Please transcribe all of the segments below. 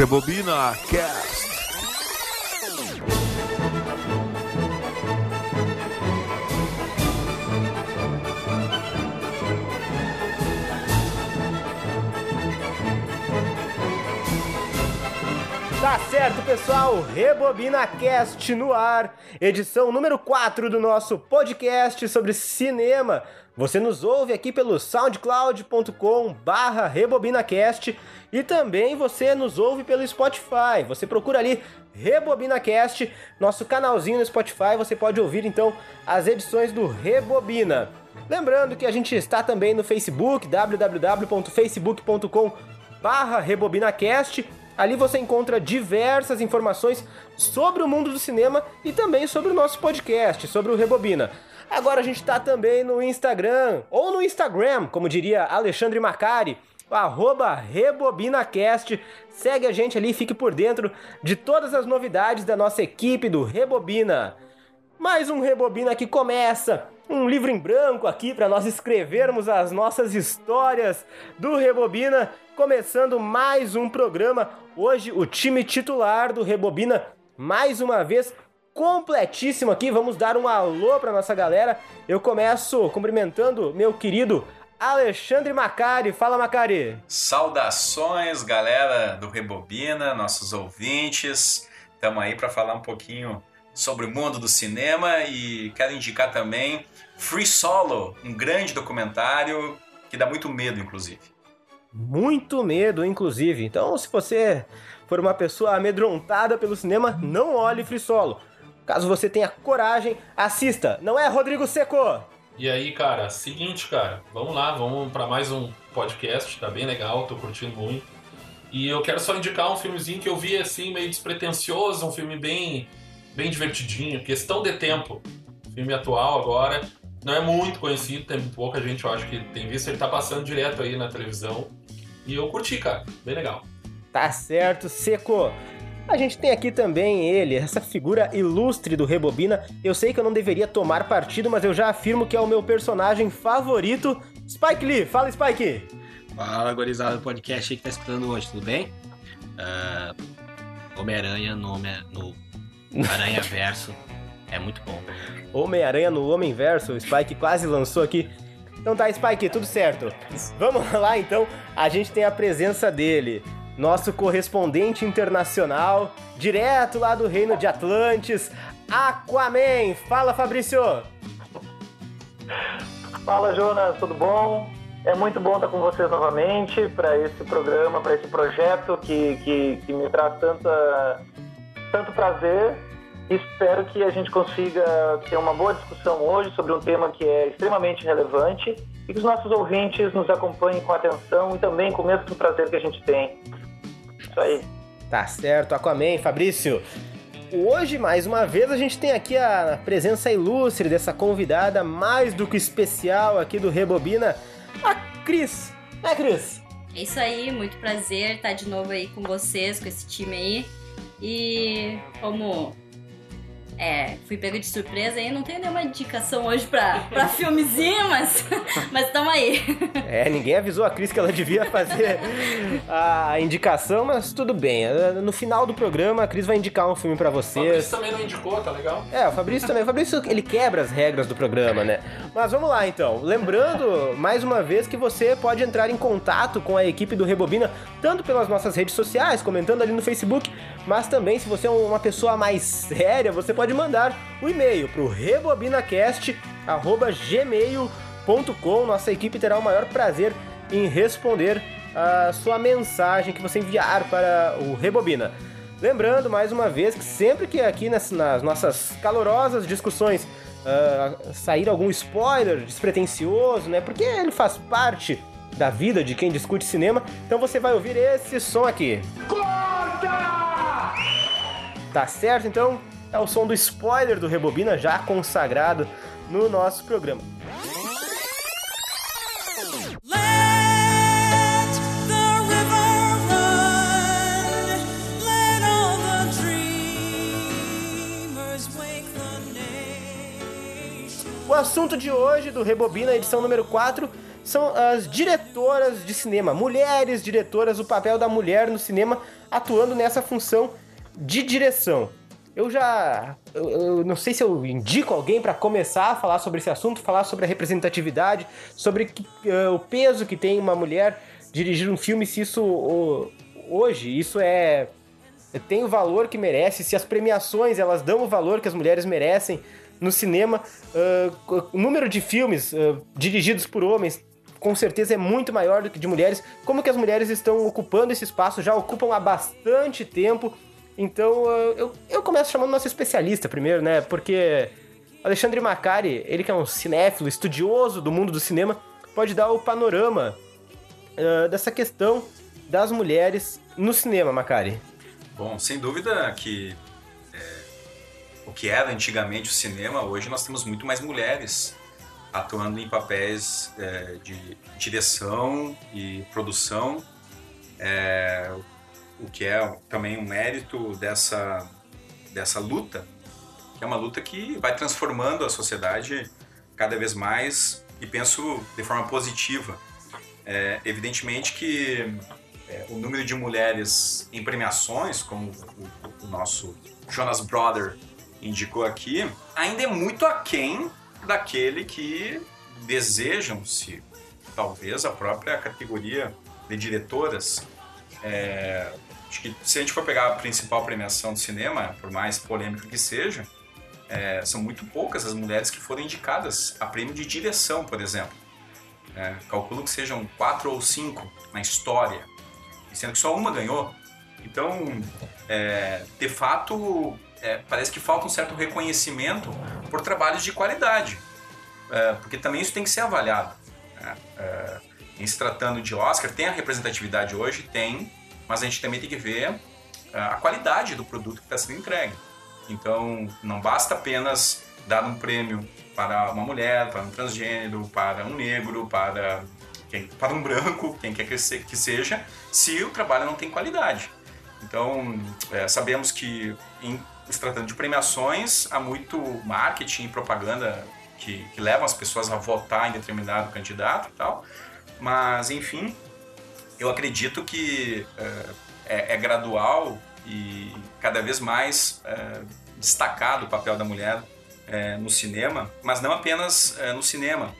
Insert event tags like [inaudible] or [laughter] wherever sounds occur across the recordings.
Rebobina Cast. Tá certo, pessoal. Rebobina Cast no ar, edição número 4 do nosso podcast sobre cinema. Você nos ouve aqui pelo soundcloud.com/rebobinacast e também você nos ouve pelo Spotify. Você procura ali RebobinaCast, nosso canalzinho no Spotify, você pode ouvir então as edições do Rebobina. Lembrando que a gente está também no Facebook, www.facebook.com/rebobinacast Ali você encontra diversas informações sobre o mundo do cinema e também sobre o nosso podcast, sobre o Rebobina. Agora a gente está também no Instagram, ou no Instagram, como diria Alexandre Macari, arroba RebobinaCast. Segue a gente ali fique por dentro de todas as novidades da nossa equipe do Rebobina. Mais um Rebobina que começa um livro em branco aqui para nós escrevermos as nossas histórias do Rebobina, começando mais um programa. Hoje o time titular do Rebobina mais uma vez completíssimo aqui. Vamos dar um alô para nossa galera. Eu começo cumprimentando meu querido Alexandre Macari. Fala, Macari. Saudações, galera do Rebobina, nossos ouvintes. Estamos aí para falar um pouquinho sobre o mundo do cinema e quero indicar também Free Solo, um grande documentário que dá muito medo, inclusive. Muito medo, inclusive. Então, se você for uma pessoa amedrontada pelo cinema, não olhe Free Solo. Caso você tenha coragem, assista. Não é, Rodrigo Seco? E aí, cara, seguinte, cara, vamos lá, vamos para mais um podcast, tá bem legal, tô curtindo muito. E eu quero só indicar um filmezinho que eu vi assim, meio despretensioso, um filme bem bem divertidinho, Questão de Tempo. Filme atual agora. Não é muito conhecido, tem pouca gente, eu acho que tem visto. Ele tá passando direto aí na televisão. E eu curti, cara. Bem legal. Tá certo, Seco. A gente tem aqui também ele, essa figura ilustre do Rebobina. Eu sei que eu não deveria tomar partido, mas eu já afirmo que é o meu personagem favorito. Spike Lee, fala Spike! Fala, gorizada do podcast aí que tá escutando hoje, tudo bem? Uh, Homem-Aranha no, no [laughs] Aranha Verso. É muito bom. Homem-Aranha no Homem Verso, o Spike quase lançou aqui. Então tá, Spike, tudo certo. Vamos [laughs] lá então, a gente tem a presença dele, nosso correspondente internacional, direto lá do Reino de Atlantis, Aquaman. Fala, Fabrício! Fala, Jonas, tudo bom? É muito bom estar com vocês novamente para esse programa, para esse projeto que, que, que me traz tanta tanto prazer. Espero que a gente consiga ter uma boa discussão hoje sobre um tema que é extremamente relevante e que os nossos ouvintes nos acompanhem com atenção e também com o mesmo prazer que a gente tem. Isso aí. Tá certo, Aquaman, Fabrício. Hoje, mais uma vez, a gente tem aqui a presença ilustre dessa convidada mais do que especial aqui do Rebobina, a Cris. É, Cris? É isso aí, muito prazer estar de novo aí com vocês, com esse time aí. E como é, fui pego de surpresa e não tenho nenhuma indicação hoje pra, pra filmezinho, mas [laughs] estamos aí. É, ninguém avisou a Cris que ela devia fazer a indicação, mas tudo bem. No final do programa, a Cris vai indicar um filme para vocês. O Fabrício também não indicou, tá legal? É, o Fabrício também. O Fabrício, ele quebra as regras do programa, né? Mas vamos lá, então. Lembrando, mais uma vez, que você pode entrar em contato com a equipe do Rebobina, tanto pelas nossas redes sociais, comentando ali no Facebook, mas também, se você é uma pessoa mais séria, você pode mandar o um e-mail para o rebobinacast.gmail.com. Nossa equipe terá o maior prazer em responder a sua mensagem que você enviar para o Rebobina. Lembrando, mais uma vez, que sempre que aqui nas, nas nossas calorosas discussões uh, sair algum spoiler despretensioso, né? Porque ele faz parte da vida de quem discute cinema, então você vai ouvir esse som aqui. Corta! Tá certo? Então, é o som do spoiler do Rebobina já consagrado no nosso programa. O assunto de hoje do Rebobina, edição número 4, são as diretoras de cinema, mulheres diretoras, o papel da mulher no cinema atuando nessa função de direção. Eu já. Eu, eu não sei se eu indico alguém para começar a falar sobre esse assunto, falar sobre a representatividade, sobre que, uh, o peso que tem uma mulher dirigir um filme, se isso uh, hoje, isso é. tem o valor que merece, se as premiações elas dão o valor que as mulheres merecem no cinema. Uh, o número de filmes dirigidos por homens com certeza é muito maior do que de mulheres. Como que as mulheres estão ocupando esse espaço, já ocupam há bastante tempo. Então eu, eu começo chamando nosso especialista primeiro, né? Porque Alexandre Macari, ele que é um cinéfilo, estudioso do mundo do cinema, pode dar o panorama uh, dessa questão das mulheres no cinema, Macari. Bom, sem dúvida que é, o que era antigamente o cinema, hoje nós temos muito mais mulheres atuando em papéis é, de direção e produção. É, o que é também um mérito dessa, dessa luta, que é uma luta que vai transformando a sociedade cada vez mais e penso de forma positiva. É, evidentemente que é, o número de mulheres em premiações, como o, o, nosso Jonas Brother indicou aqui, ainda é muito aquém daquele que desejam-se, talvez, a própria categoria de diretoras. É, Acho que se a gente for pegar a principal premiação do cinema, por mais polêmica que seja, é, são muito poucas as mulheres que foram indicadas a prêmio de direção, por exemplo. É, calculo que sejam quatro ou cinco na história, sendo que só uma ganhou. Então, é, de fato, é, parece que falta um certo reconhecimento por trabalhos de qualidade, é, porque também isso tem que ser avaliado. Né? É, em se tratando de Oscar, tem a representatividade hoje? Tem, mas a gente também tem que ver ah, a qualidade do produto que está sendo entregue. Então, não basta apenas dar um prêmio para uma mulher, para um transgênero, para um negro, para, quem, para um branco, quem quer que seja, se o trabalho não tem qualidade. Então, é, sabemos que em se tratando de premiações, há muito marketing e propaganda que, que levam as pessoas a votar em determinado candidato e tal. Mas, enfim, eu acredito que é, é, é gradual e cada vez mais é, destacado o papel da mulher é, no cinema, mas não apenas no cinema,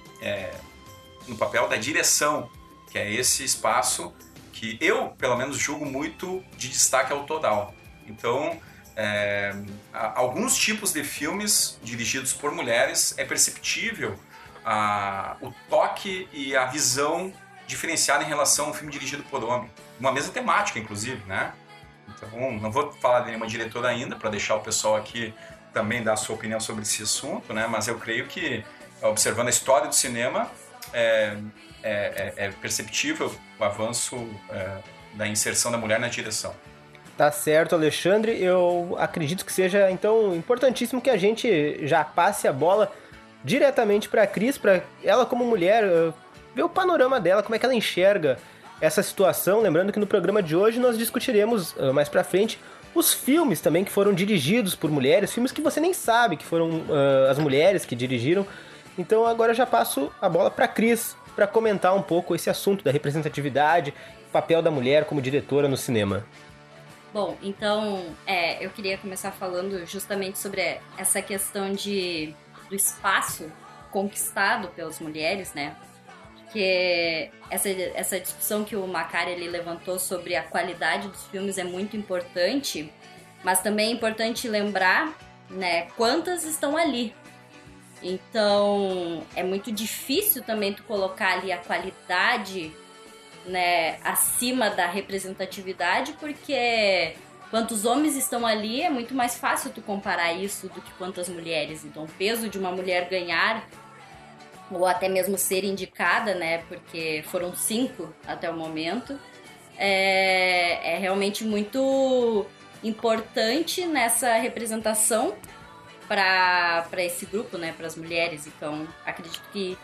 no papel da direção, que é esse espaço que eu, pelo menos, julgo muito de destaque autoral. Então, é, alguns tipos de filmes dirigidos por mulheres é perceptível a, o toque e a visão diferenciada em relação a um filme dirigido por homem. Uma mesma temática, inclusive, né? Então, não vou falar de nenhuma diretora ainda, para deixar o pessoal aqui também dar a sua opinião sobre esse assunto, né? Mas eu creio que, observando a história do cinema, é, é, é, é perceptível o avanço é, da inserção da mulher na direção. Tá certo, Alexandre. Eu acredito que seja, então, importantíssimo que a gente já passe a bola diretamente para a Cris, para ela como mulher ver o panorama dela, como é que ela enxerga essa situação. Lembrando que no programa de hoje nós discutiremos uh, mais pra frente os filmes também que foram dirigidos por mulheres, filmes que você nem sabe que foram uh, as mulheres que dirigiram. Então agora eu já passo a bola para Cris para comentar um pouco esse assunto da representatividade, papel da mulher como diretora no cinema. Bom, então é, eu queria começar falando justamente sobre essa questão de do espaço conquistado pelas mulheres, né? Que essa, essa discussão que o Macari ele levantou sobre a qualidade dos filmes é muito importante, mas também é importante lembrar, né, quantas estão ali. Então, é muito difícil também tu colocar ali a qualidade, né, acima da representatividade, porque quantos homens estão ali é muito mais fácil tu comparar isso do que quantas mulheres. Então, o peso de uma mulher ganhar ou até mesmo ser indicada, né? Porque foram cinco até o momento. É, é realmente muito importante nessa representação para esse grupo, né? Para as mulheres. Então, acredito que,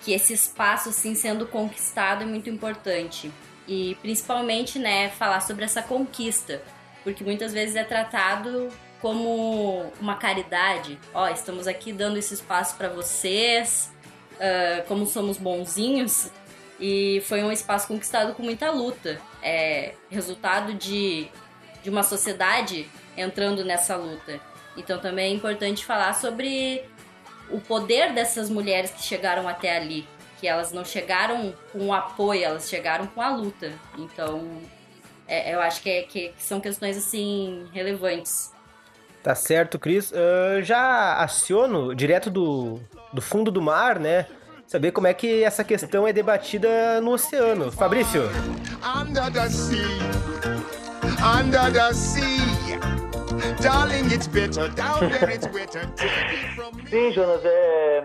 que esse espaço, assim, sendo conquistado é muito importante. E principalmente, né? Falar sobre essa conquista. Porque muitas vezes é tratado como uma caridade. Ó, estamos aqui dando esse espaço para vocês, uh, como somos bonzinhos, e foi um espaço conquistado com muita luta. É resultado de, de uma sociedade entrando nessa luta. Então também é importante falar sobre o poder dessas mulheres que chegaram até ali. Que elas não chegaram com o apoio, elas chegaram com a luta. Então, é, eu acho que, é, que, são questões assim relevantes. Tá certo, Cris. Uh, já aciono direto do, do fundo do mar, né? Saber como é que essa questão é debatida no oceano. Fabrício. Under the sea. Under the sea. Darling, it's better down there, it's better. Sim, Jonas, é,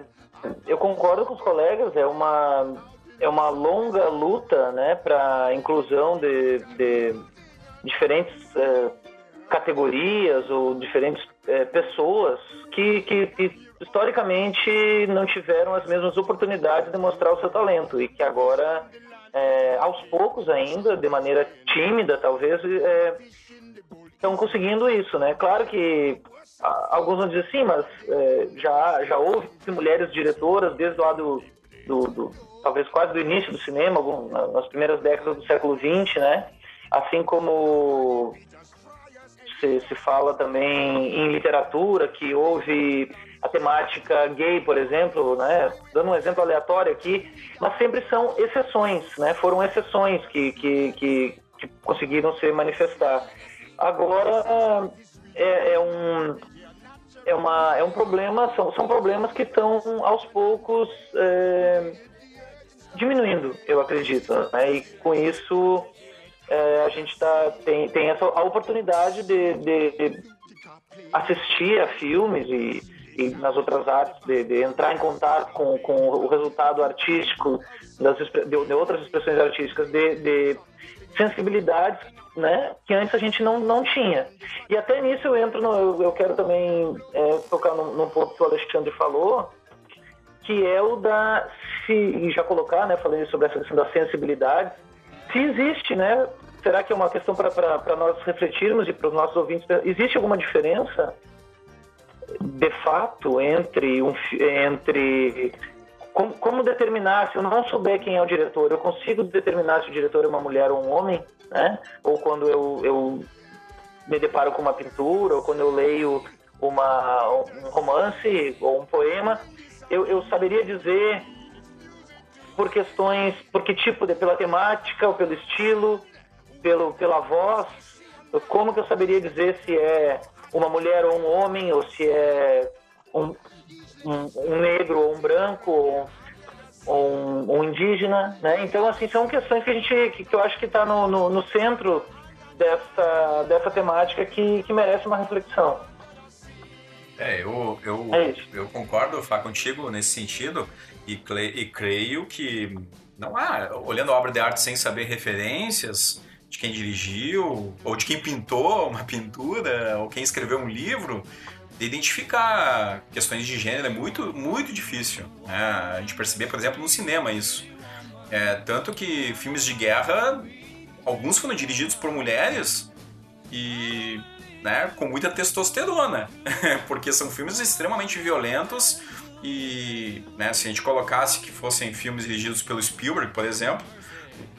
eu concordo com os colegas, é uma, é uma longa luta né, para inclusão de, de diferentes é, categorias ou diferentes é, pessoas que, que, que, historicamente não tiveram as mesmas oportunidades de mostrar o seu talento e que agora, é, aos poucos ainda, de maneira tímida talvez, é, estão conseguindo isso, né? Claro que alguns vão dizer sim, mas é, já, já houve mulheres diretoras desde lá do, do, do, talvez quase do início do cinema, nas primeiras décadas do século XX, né? Assim como se, se fala também em literatura, que houve a temática gay, por exemplo, né? Dando um exemplo aleatório aqui, mas sempre são exceções, né? Foram exceções que, que, que, que conseguiram se manifestar. Agora é, é, um é, uma, é um problema, são, são problemas que estão aos poucos é, diminuindo, eu acredito. Né? E com isso é, a gente tá, tem, tem essa a oportunidade de, de, de assistir a filmes e, e nas outras artes, de, de, entrar em contato com, com o resultado artístico das, de, de outras expressões artísticas, de, de sensibilidades né, que antes a gente não, não tinha. E até nisso eu entro, no, eu, eu quero também é, tocar num, num, ponto que o Alexandre falou, que é o da, se, e já colocar, né, falando sobre essa questão da sensibilidade, se existe, né, será que é uma questão para nós refletirmos e para os nossos ouvintes, existe alguma diferença de fato entre, um, entre como, como, determinar, se eu não souber quem é o diretor, eu consigo determinar se o diretor é uma mulher ou um homem, né? Ou quando eu, eu me deparo com uma pintura, ou quando eu leio uma, um romance ou um poema, eu, eu saberia dizer por questões, por que tipo de, pela temática, ou pelo estilo, pelo, pela voz, como que eu saberia dizer se é uma mulher ou um homem, ou se é um, um, um negro ou um branco ou, ou um, um, indígena, né? Então, assim, são questões que a gente, que, que eu acho que está no, no, no, centro dessa, dessa temática que, que merece uma reflexão. É, eu, eu, é eu concordo, Fá, contigo nesse sentido e, e creio que não há, olhando a obra de arte sem saber referências de quem dirigiu, ou de quem pintou uma [laughs] pintura, ou quem escreveu um livro, de identificar questões de gênero é muito, muito difícil. Né? A gente perceber, por exemplo, no cinema isso. É, tanto que filmes de guerra, alguns foram dirigidos por mulheres e né, com muita testosterona, [laughs] porque são filmes extremamente violentos e né, se a gente colocasse que fossem filmes dirigidos pelo Spielberg, por exemplo,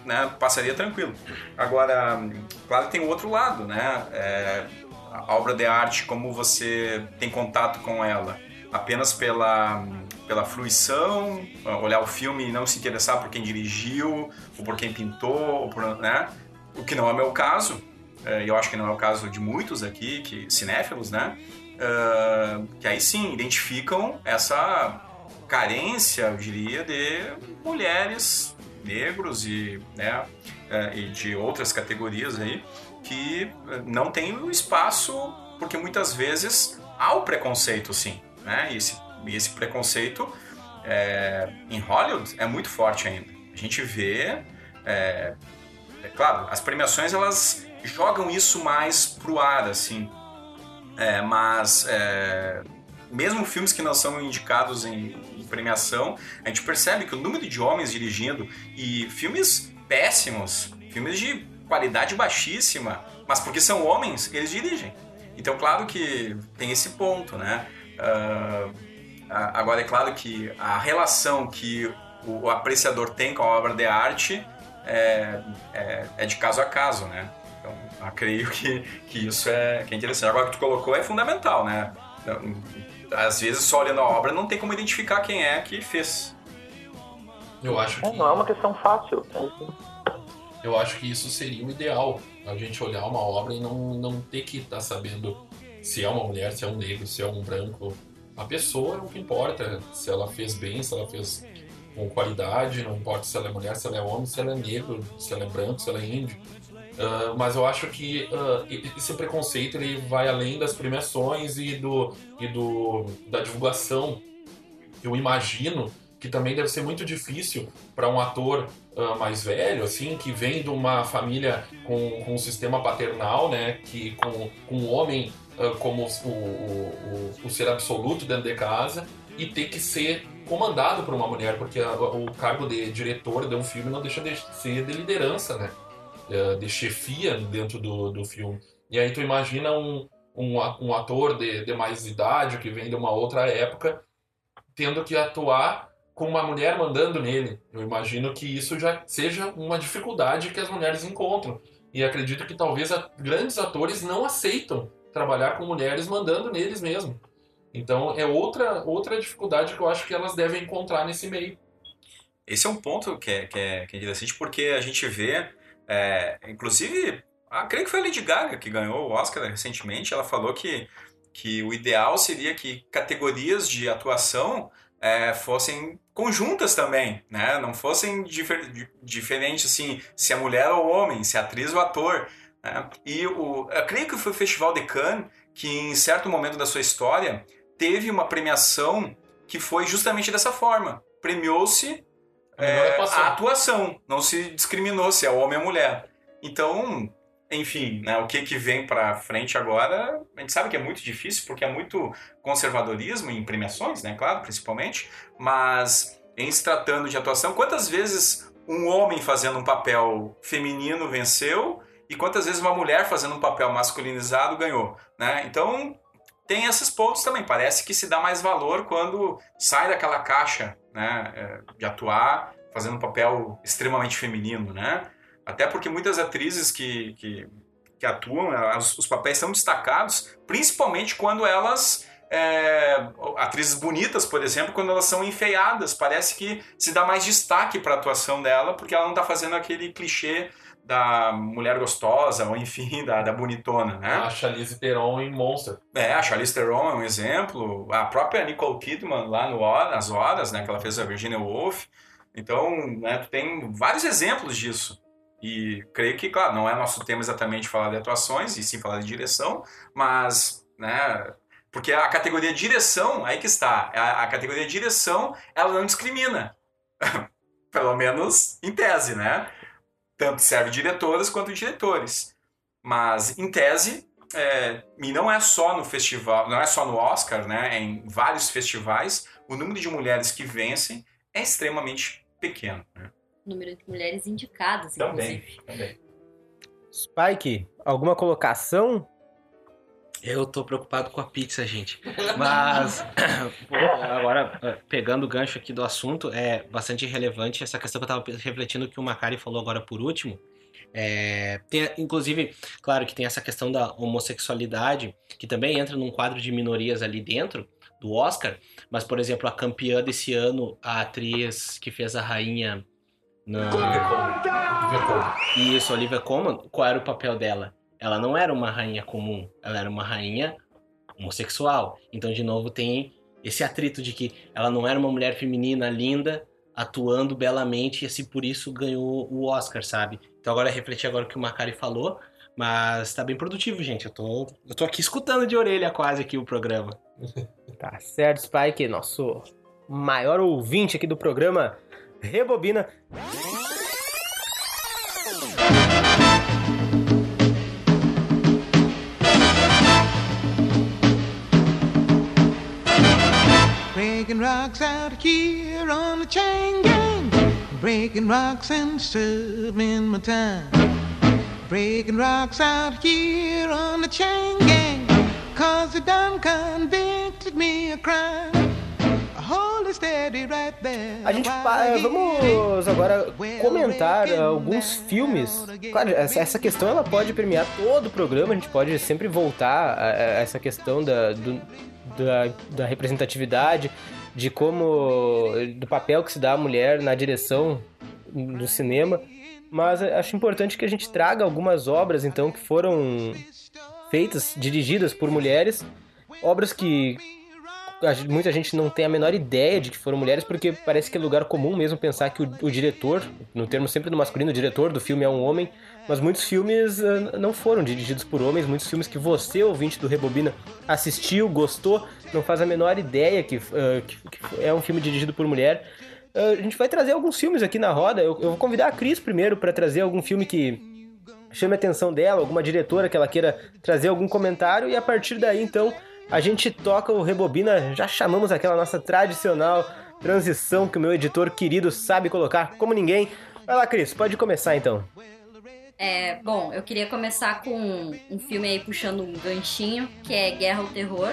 né, passaria tranquilo. Agora, claro que tem o outro lado, né? É, a obra de arte, como você tem contato com ela? Apenas pela, pela fruição, olhar o filme e não se interessar por quem dirigiu, ou por quem pintou, ou por, né? o que não é meu caso, é, e eu acho que não é o caso de muitos aqui, que cinéfilos, né? Uh, que aí sim identificam essa carência, eu diria, de mulheres negros e, né, uh, e de outras categorias aí que eh, não tem o espaço, porque muitas vezes há o preconceito, sim. Né? E, esse, e esse preconceito é, em Hollywood é muito forte ainda. A gente vê, é, é claro, as premiações elas jogam isso mais pro ar, assim. É, mas é, mesmo filmes que não são indicados em, em, premiação, a gente percebe que o número de homens dirigindo e filmes péssimos, filmes de qualidade baixíssima, mas porque são homens, eles dirigem. Então, claro que tem esse ponto, né? Uh, agora é claro que a relação que o, o apreciador tem com a obra de arte é, é, é de caso a caso, né? Então, eu creio que, que isso é, que é interessante. Agora, o que tu colocou é fundamental, né? Então, Às vezes, só olhando a obra, não tem como identificar quem é que fez. Eu acho É, que, não é uma questão fácil. Eu acho que isso seria o ideal. A gente olhar uma obra e não, não ter que estar sabendo se é uma mulher, se é um negro, se é um branco. A pessoa é o que importa. Se ela fez bem, se ela fez com qualidade, não importa se ela é mulher, se ela é homem, se ela é negro, se ela é branco, se ela é índio. Ah, mas eu acho que e- esse preconceito ele vai além das premiações e do e do da divulgação. Eu imagino que também deve ser muito difícil para um ator ah, mais velho, assim, que vem de uma família com, com um sistema paternal, né, que com, com o homem como o, o, o, o ser absoluto dentro de casa e ter que ser comandado por uma mulher, porque a- o cargo de diretor de um filme não deixa de ser de liderança, né? Eh, de chefia dentro do, do filme. E aí tu imagina um, um, um ator de, de mais idade, que vem de uma outra época, tendo que atuar com uma mulher mandando nele. Eu imagino que isso já seja uma dificuldade que as mulheres encontram. E acredito que talvez grandes atores não aceitam trabalhar com mulheres mandando neles mesmo. Então é outra, outra dificuldade que eu acho que elas devem encontrar nesse meio. Esse é um ponto que é, que é, que é interessante porque a gente vê, é, inclusive, ah, creio que foi a Lady Gaga que ganhou o Oscar recentemente. Ela falou que, que o ideal seria que categorias de atuação é, fossem conjuntas também, né? Não fossem difer- di- diferentes assim, se é mulher ou homem, se é atriz ou ator. né? E o, eu creio que foi o Festival de Cannes que, em certo momento da sua história, teve uma premiação que foi justamente dessa forma. Premiou-se é, atuação. a atuação. Não se discriminou se é homem ou mulher. Então, enfim, né, o que, que vem pra frente agora, a gente sabe que é muito difícil, porque é muito conservadorismo em premiações, né? Claro, principalmente. Mas em se tratando de atuação, quantas vezes um homem fazendo um papel feminino venceu e quantas vezes uma mulher fazendo um papel masculinizado ganhou, né? Então tem esses pontos também. Parece que se dá mais valor quando sai daquela caixa, né, é, de atuar fazendo um papel extremamente feminino, né? Até porque muitas atrizes que, que, que atuam, os papéis são destacados, principalmente quando elas é, atrizes bonitas, por exemplo, quando elas são enfeiadas, parece que se dá mais destaque para a atuação dela, porque ela não está fazendo aquele clichê da mulher gostosa, ou enfim, [laughs] da, da bonitona, né? A Charlize Theron em Monster. É, a Charlize Theron é um exemplo, a própria Nicole Kidman lá no nas Horas, né, que ela fez a Virginia Woolf. Então, né, tu tem vários exemplos disso. E creio que, claro, não é nosso tema exatamente falar de atuações, e sim falar de direção, mas, né, porque a categoria direção, aí que está, a, a categoria direção, ela não discrimina. [laughs] Pelo menos em tese, né? Tanto serve diretoras quanto diretores. Mas, em tese, é, e não é só no festival, não é só no Oscar, né? É em vários festivais, o número de mulheres que vencem é extremamente pequeno. Né? Número de mulheres indicadas, inclusive. também. Spike, alguma colocação? Eu tô preocupado com a pizza, gente. [laughs] Mas [coughs] agora, eh, pegando o gancho aqui do assunto, é bastante relevante essa questão que eu tava refletindo que o Macari falou agora por último. É, tem, inclusive, claro que tem essa questão da homossexualidade, que também entra num quadro de minorias ali dentro do Oscar, mas, por exemplo, a campeã desse ano, a atriz que fez a rainha na... Olivia Colman. Olivia Colman. Isso, Olivia Colman, qual era o papel dela? Ela não era uma rainha comum, ela era uma rainha homossexual. Então, de novo, tem esse atrito de que ela não era uma mulher feminina linda, atuando belamente, e assim por isso ganhou o Oscar, sabe? Então agora refletir agora o que o Macari falou, mas tá bem produtivo, gente. Eu tô, eu tô aqui escutando de orelha quase aqui o programa. [laughs] Tá certo, Spike, nosso maior ouvinte aqui do programa Rebobina. Rocks out here on the chain gang. Breaking rocks and serving my time. Breaking rocks out here on the chain gang. Cause they done convicted me of crime. A gente vamos agora comentar alguns filmes. Claro, essa, questão ela pode permear todo o programa, a gente pode sempre voltar a, a essa questão da, do- da, da representatividade, de como. do papel que se dá à mulher na direção do cinema. Mas acho importante que a gente traga algumas obras, então, que foram feitas, dirigidas por mulheres, obras que muita gente não tem a menor ideia de que foram mulheres, porque parece que é lugar comum mesmo pensar que o, o diretor, no termo sempre do masculino, o diretor do filme é um homem, mas muitos filmes ah, não foram dirigidos por homens, muitos filmes que você, ouvinte do Rebobina, assistiu, gostou, não faz a menor ideia que, ah, que- que é um filme dirigido por mulher. Ah, a gente vai trazer alguns filmes aqui na roda, eu, eu vou convidar a Cris primeiro para trazer algum filme que chame a atenção dela, alguma diretora que ela queira trazer algum comentário, e a partir daí, então, a gente toca o Rebobina, já chamamos aquela nossa tradicional transição que o meu editor querido sabe colocar como ninguém. Vai lá, Cris, pode começar então. É, bom, eu queria começar com um filme aí puxando um ganchinho, que é Guerra ao Terror,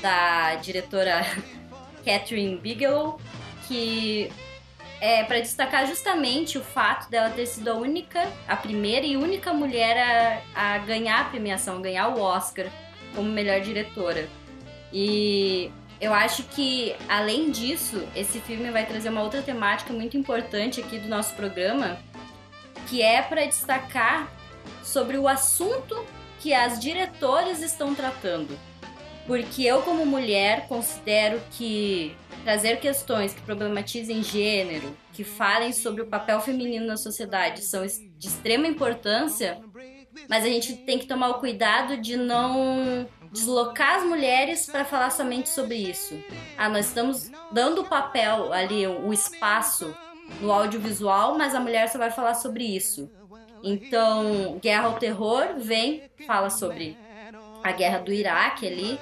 da diretora [laughs] Catherine Bigelow, que é para destacar justamente o fato dela ter sido a única, a primeira e única mulher a, a ganhar a premiação, ganhar o Oscar como melhor diretora. E eu acho que, além disso, esse filme vai trazer uma outra temática muito importante aqui do nosso programa, que é para destacar sobre o assunto que as diretoras estão tratando. Porque eu, como mulher, considero que trazer questões que problematizem gênero, que falem sobre o papel feminino na sociedade, são de extrema importância, mas a gente tem que tomar o cuidado de não deslocar as mulheres para falar somente sobre isso. Ah, nós estamos dando o papel ali, o espaço no audiovisual, mas a mulher só vai falar sobre isso. Então, Guerra ao Terror vem, fala sobre a guerra do Iraque ali,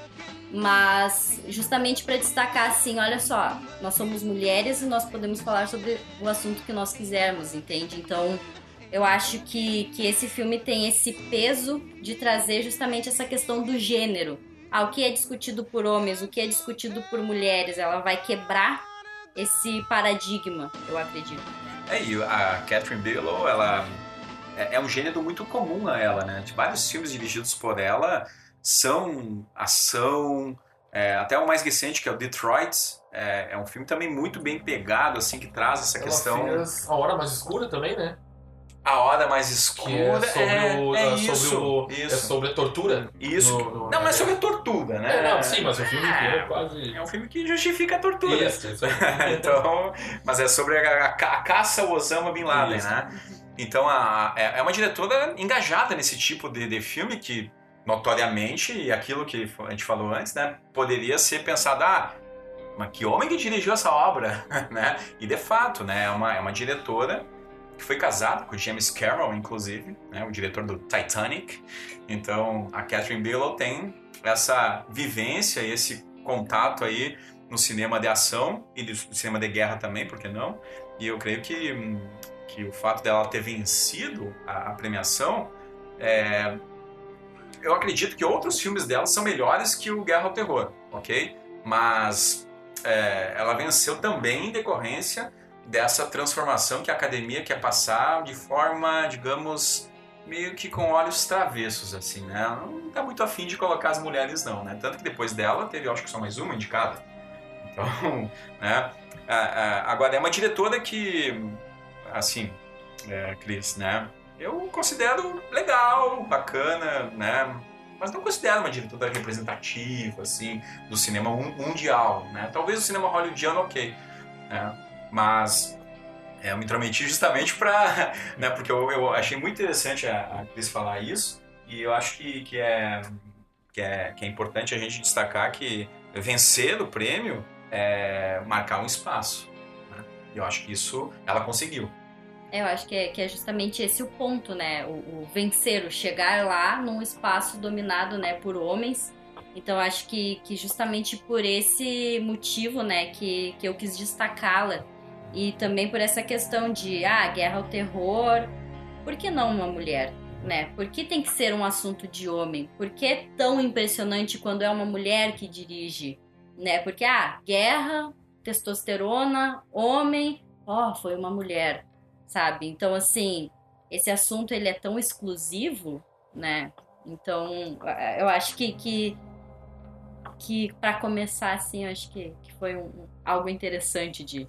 mas justamente para destacar assim, olha só, nós somos mulheres e nós podemos falar sobre o assunto que nós quisermos, entende? Então, eu acho que, que esse filme tem esse peso de trazer justamente essa questão do gênero. Ah, o que é discutido por homens, o que é discutido por mulheres, ela vai quebrar esse paradigma, eu acredito. É, e a Catherine Bigelow, ela é, é um gênero muito comum a ela, né? De vários filmes dirigidos por ela são ação, é, até o mais recente que é o Detroit, é, é um filme também muito bem pegado, assim, que traz essa Ela questão. fez A Hora Mais Escura também, né? A hora mais Que escura é sobre, o, é, é isso, sobre, o, é isso. sobre a tortura. Isso. no- no- não, mas é sobre a tortura, né? É, não, sim, mas o filme inteiro é quase. É um filme que justifica a tortura. Isso, isso [laughs] então, mas é sobre a, a a caça ao Osama Bin Laden, Isso. né? Então, a, é é uma diretora engajada nesse tipo de, de filme que, notoriamente, e aquilo que a gente falou antes, né? Poderia ser pensado, ah, mas que homem que dirigiu essa obra, [laughs] né? E, de fato, né? É uma, é uma diretora que foi casada com James Cameron, inclusive, né? O diretor do Titanic. Então, a Catherine Bigelow tem essa vivência esse contato aí no cinema de ação e do cinema de guerra também, por que não? E eu creio que, hum, que o fato dela ter vencido a, a premiação, é, eu acredito que outros filmes dela são melhores que o Guerra ao Terror, ok? Mas é, ela venceu também em decorrência dessa transformação que a academia quer passar de forma, digamos, meio que com olhos travessos, assim, né? Não tá muito afim de colocar as mulheres, não, né? Tanto que depois dela teve, acho que só mais uma indicada. [laughs] Então, né? Agora, é uma diretora que, assim, é, Cris, né? Eu considero legal, bacana, né? Mas não considero uma diretora representativa, assim, do cinema mun- mundial, né? Talvez o cinema hollywoodiano, ok, né? Mas é, eu me intrometi justamente para, [laughs] né? Porque eu, eu achei muito interessante a, a Cris falar isso e eu acho que, que, é, que, é, que é importante a gente destacar que vencer o prêmio é marcar um espaço. Né? Eu acho que isso ela conseguiu. É, Eu acho que é, que é justamente esse o ponto, né? O, o vencer, o chegar lá num espaço dominado, né, por homens. Então acho que, que justamente por esse motivo, né, que, que eu quis destacá-la. E também por essa questão de, ah, guerra ao terror, por que não uma mulher? Né? Por que tem que ser um assunto de homem? Por que é tão impressionante quando é uma mulher que dirige? né? Porque, ah, guerra, testosterona, homem, ó, foi uma mulher, sabe? Então, assim, esse assunto ele é tão exclusivo, né? Então, eu acho que, que, que para começar, assim, eu acho que, que foi um, algo interessante de,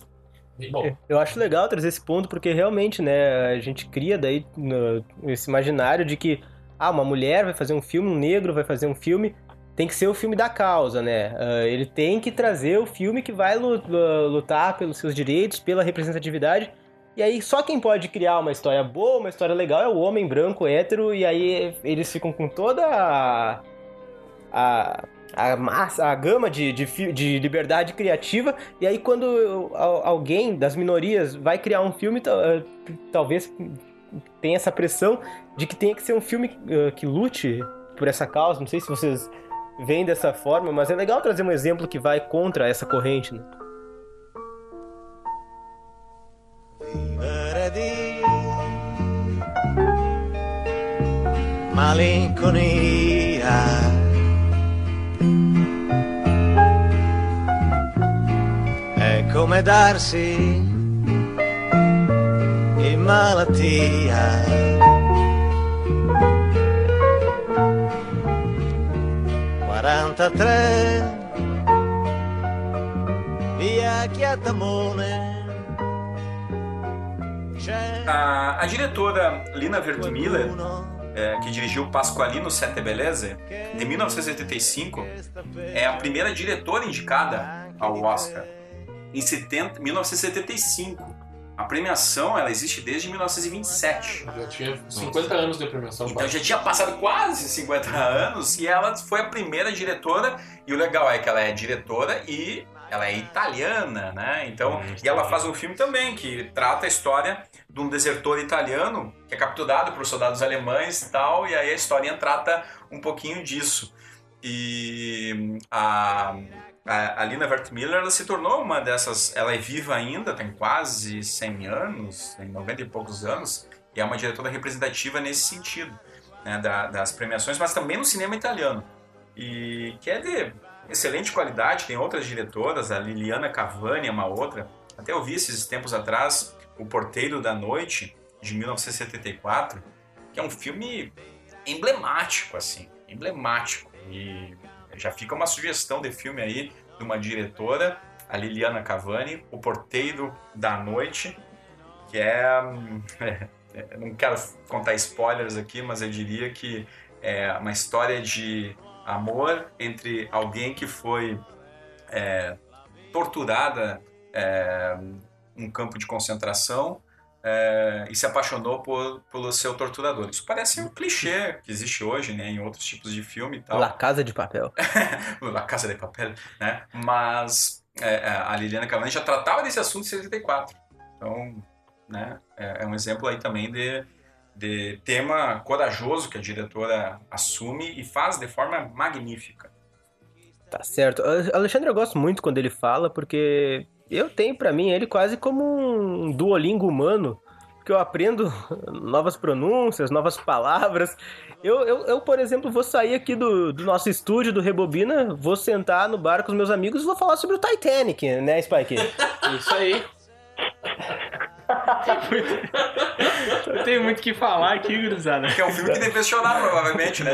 Bom, Eu acho legal trazer esse ponto porque realmente, né, a gente cria daí no- esse imaginário de que ah, uma mulher vai fazer um filme, um negro vai fazer um filme, tem que ser o filme da causa, né? Ah, ele tem que trazer o filme que vai lu- lutar pelos seus direitos, pela representatividade. E aí só quem pode criar uma história boa, uma história legal é o homem branco hétero e aí eles ficam com toda a a, a massa, a gama de, de, de liberdade criativa, e aí quando al- alguém das minorias vai criar um filme, eh, talvez tenha essa pressão de que tenha que ser um filme eh, que lute por essa causa. Não sei se vocês veem dessa forma, mas é legal trazer um exemplo que vai contra essa corrente, né? malinconia. Come darsi in malattia. 43 via Chiatamone. A, a diretora Lina qualcuno é, que dirigiu Pasqualino Sette Beleze, de 1985, é a primeira diretora indicada ao Oscar. Em 70, 1975. A premiação ela existe desde 1927. já tinha 50 anos de premiação. Então já tinha passado quase 50 anos e ela foi a primeira diretora. E o legal é que ela é diretora e ela é italiana, né? Então, e ela faz um filme também que trata a história de um desertor italiano que é capturado por soldados alemães e tal. E aí a historinha trata um pouquinho disso. E a, a, a Lina Wertmüller ela se tornou uma dessas. Ela é viva ainda, tem quase 100 anos, tem 90 e poucos anos, e é uma diretora representativa nesse sentido, né, da- das premiações, mas também no cinema italiano. E que é de excelente qualidade, tem outras diretoras, a Liliana Cavani é uma outra. Até eu vi esses tempos atrás O Porteiro da Noite, de 1974, que é um filme emblemático, assim, emblemático. E já fica uma sugestão de filme aí de uma diretora, a Liliana Cavani, O Porteiro da Noite, que é. eu [laughs] não quero contar spoilers aqui, mas eu diria que é uma história de amor entre alguém que foi é, torturada é, num campo de concentração é, e se apaixonou por, pelo seu torturador. Isso parece um clichê que existe hoje, né, em outros tipos de filme e tal. La Casa de Papel. [laughs] La Casa de Papel, né? Mas é, a Liliana Cavani já tratava desse assunto em 74. Então, né, é, é um exemplo aí também de, de tema corajoso que a diretora assume e faz de forma magnífica. Tá certo. Alexandre, eu gosto muito quando ele fala, porque eu tenho pra mim ele quase como um duolingo humano, porque eu aprendo [laughs] novas pronúncias, novas palavras. Eu, eu, eu, por exemplo, vou sair aqui do, do nosso estúdio do Rebobina, vou sentar no bar com os meus amigos e vou falar sobre o Titanic, né, Spike? [laughs] Isso aí. Eu tenho muito o que falar aqui, gurizada. Que é um filme que deve chorar, provavelmente, né?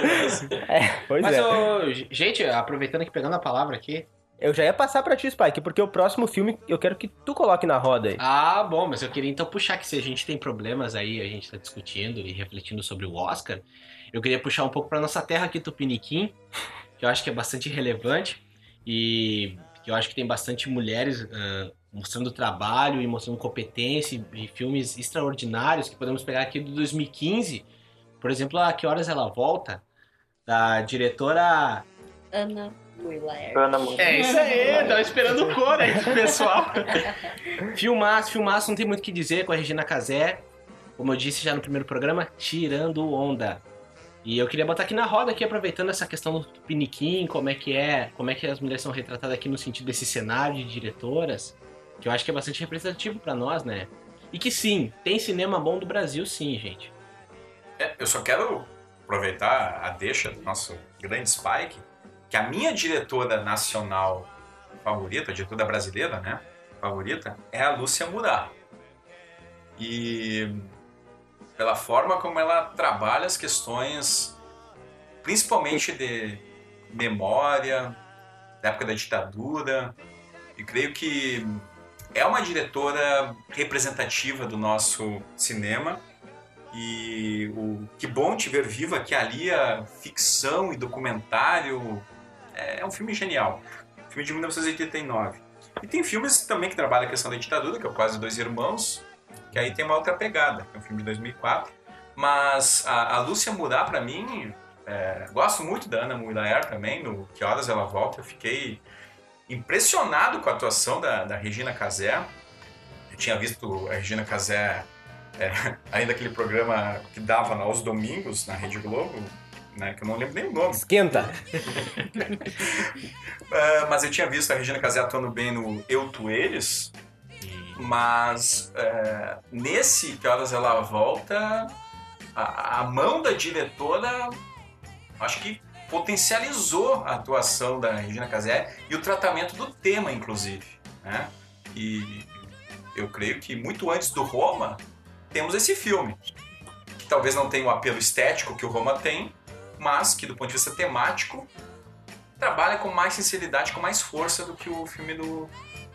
É, pois Mas, é. ô, gente, aproveitando aqui, pegando a palavra aqui. Eu já ia passar pra ti, Spike, porque o próximo filme eu quero que tu coloque na roda aí. Ah, bom, mas eu queria então puxar que se a gente tem problemas aí, a gente tá discutindo e refletindo sobre o Oscar, eu queria puxar um pouco pra nossa terra aqui, Tupiniquim, que eu acho que é bastante relevante e que eu acho que tem bastante mulheres ah, mostrando trabalho e mostrando competência e, e filmes extraordinários que podemos pegar aqui do 2015. Por exemplo, a Que Horas Ela Volta, da diretora Ana é isso aí, tava esperando o coro aí do pessoal. [laughs] filmaço, filmaço, não tem muito o que dizer com a Regina Casé. Como eu disse já no primeiro programa, tirando onda. E eu queria botar aqui na roda, aqui, aproveitando essa questão do piniquim, como é que é, como é que as mulheres são retratadas aqui no sentido desse cenário de diretoras, que eu acho que é bastante representativo pra nós, né? E que sim, tem cinema bom do Brasil, sim, gente. É, eu só quero aproveitar a deixa do nosso grande Spike, que a minha diretora nacional favorita, a diretora brasileira, né? Favorita, é a Lúcia Murat. E pela forma como ela trabalha as questões, principalmente de memória, da época da ditadura, e creio que é uma diretora representativa do nosso cinema. E o que bom te ver viva que alia ficção e documentário. É, é um filme genial. Filme de 1989. E tem filmes também que trabalham a questão da ditadura, que é o Quase Dois Irmãos, que aí tem uma outra pegada, que é um filme de 2004. Mas a, a Lúcia Murat, para mim, é, gosto muito da Ana Muraer também, no Que Horas Ela Volta. Eu fiquei impressionado com a atuação da, da Regina Casé. Eu tinha visto a Regina Casé é, [laughs] ainda aquele programa que dava aos domingos na Rede Globo, né, que eu não lembro nem o nome. Esquenta. [laughs] É, mas eu tinha visto a Regina Casé atuando bem no Eu, Tu, Eles, mas é, nesse Que Horas Ela Volta, a, a mão da diretora acho que potencializou a atuação da Regina Casé e o tratamento do tema, inclusive. Né? E eu creio que muito antes do Roma, temos esse filme, que talvez não tenha o apelo estético que o Roma tem, mas que do ponto de vista temático trabalha com mais sinceridade, com mais força do que o filme do,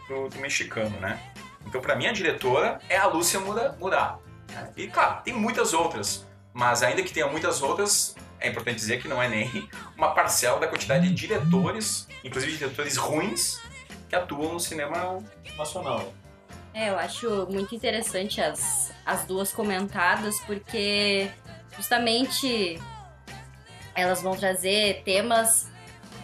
do, do mexicano, né? Então, para mim, a diretora é a Lúcia. Né? E, claro, tem muitas outras, mas ainda que tenha muitas outras, é importante dizer que não é nem uma parcela da quantidade de diretores, inclusive diretores ruins, que atuam no cinema nacional. É, eu acho muito interessante as, as duas comentadas, porque justamente elas vão trazer temas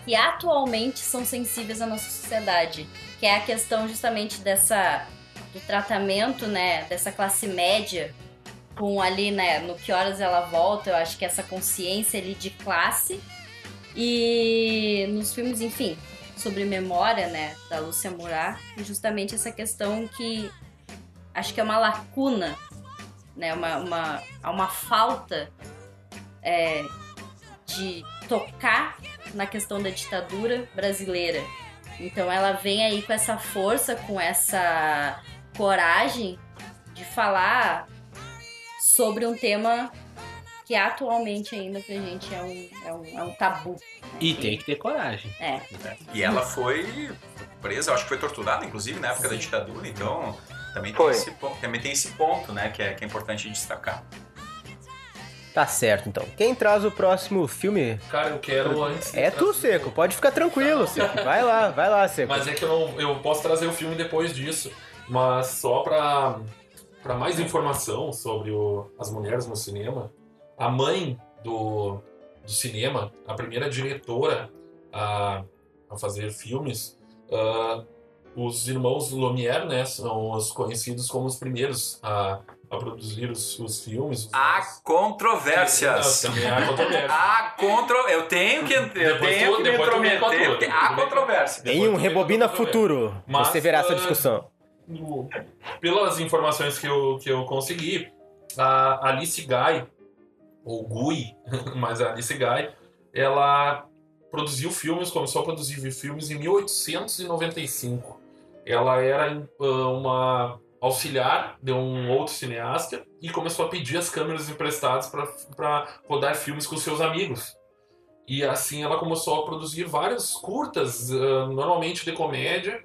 que atualmente são sensíveis à nossa sociedade, que é a questão justamente dessa do tratamento, né, dessa classe média com ali, né, no que horas ela volta, eu acho que essa consciência ali de classe. E nos filmes, enfim, sobre memória, né, da Lúcia Murat, justamente essa questão que acho que é uma lacuna, né, uma, uma, uma falta é, de tocar na questão da ditadura brasileira. Então ela vem aí com essa força, com essa coragem de falar sobre um tema que atualmente ainda pra gente é um, é um, é um tabu. Né? E tem que ter coragem. É. E ela foi presa, acho que foi torturada, inclusive, na época da ditadura, então também tem, esse, ponto- também tem esse ponto, né, que é, que é importante destacar. Tá certo, então. Quem traz o próximo filme Cara, eu quero antes. é tu, Seco. Pode ficar tranquilo, Seco. Vai lá, vai lá, Seco. Mas é que eu, não, eu posso trazer o filme depois disso. Mas só pra, pra mais informação sobre o- as mulheres no cinema, a mãe do, do cinema, a primeira diretora a, a fazer filmes, ah, os irmãos Lumière, né, são os conhecidos como os primeiros a, a produzir os, os filmes. Há controvérsias. Não, também há controvérsia. Há contro... Eu tenho que, eu Depois tenho tu- que me intrometer, porque há controvérsia. Em um Rebobina Futuro, Mas, você verá essa ah, discussão. no- pelas informações que eu, que eu consegui, a Alice Guy, ou Gui, [laughs] mas a Alice Guy, ela produziu filmes, começou a produzir filmes em 1895. Ela era ah, uma auxiliar de um outro cineasta e começou a pedir as câmeras emprestadas para rodar filmes com seus amigos. E assim ela começou a produzir vários curtas, ah, normalmente de comédia,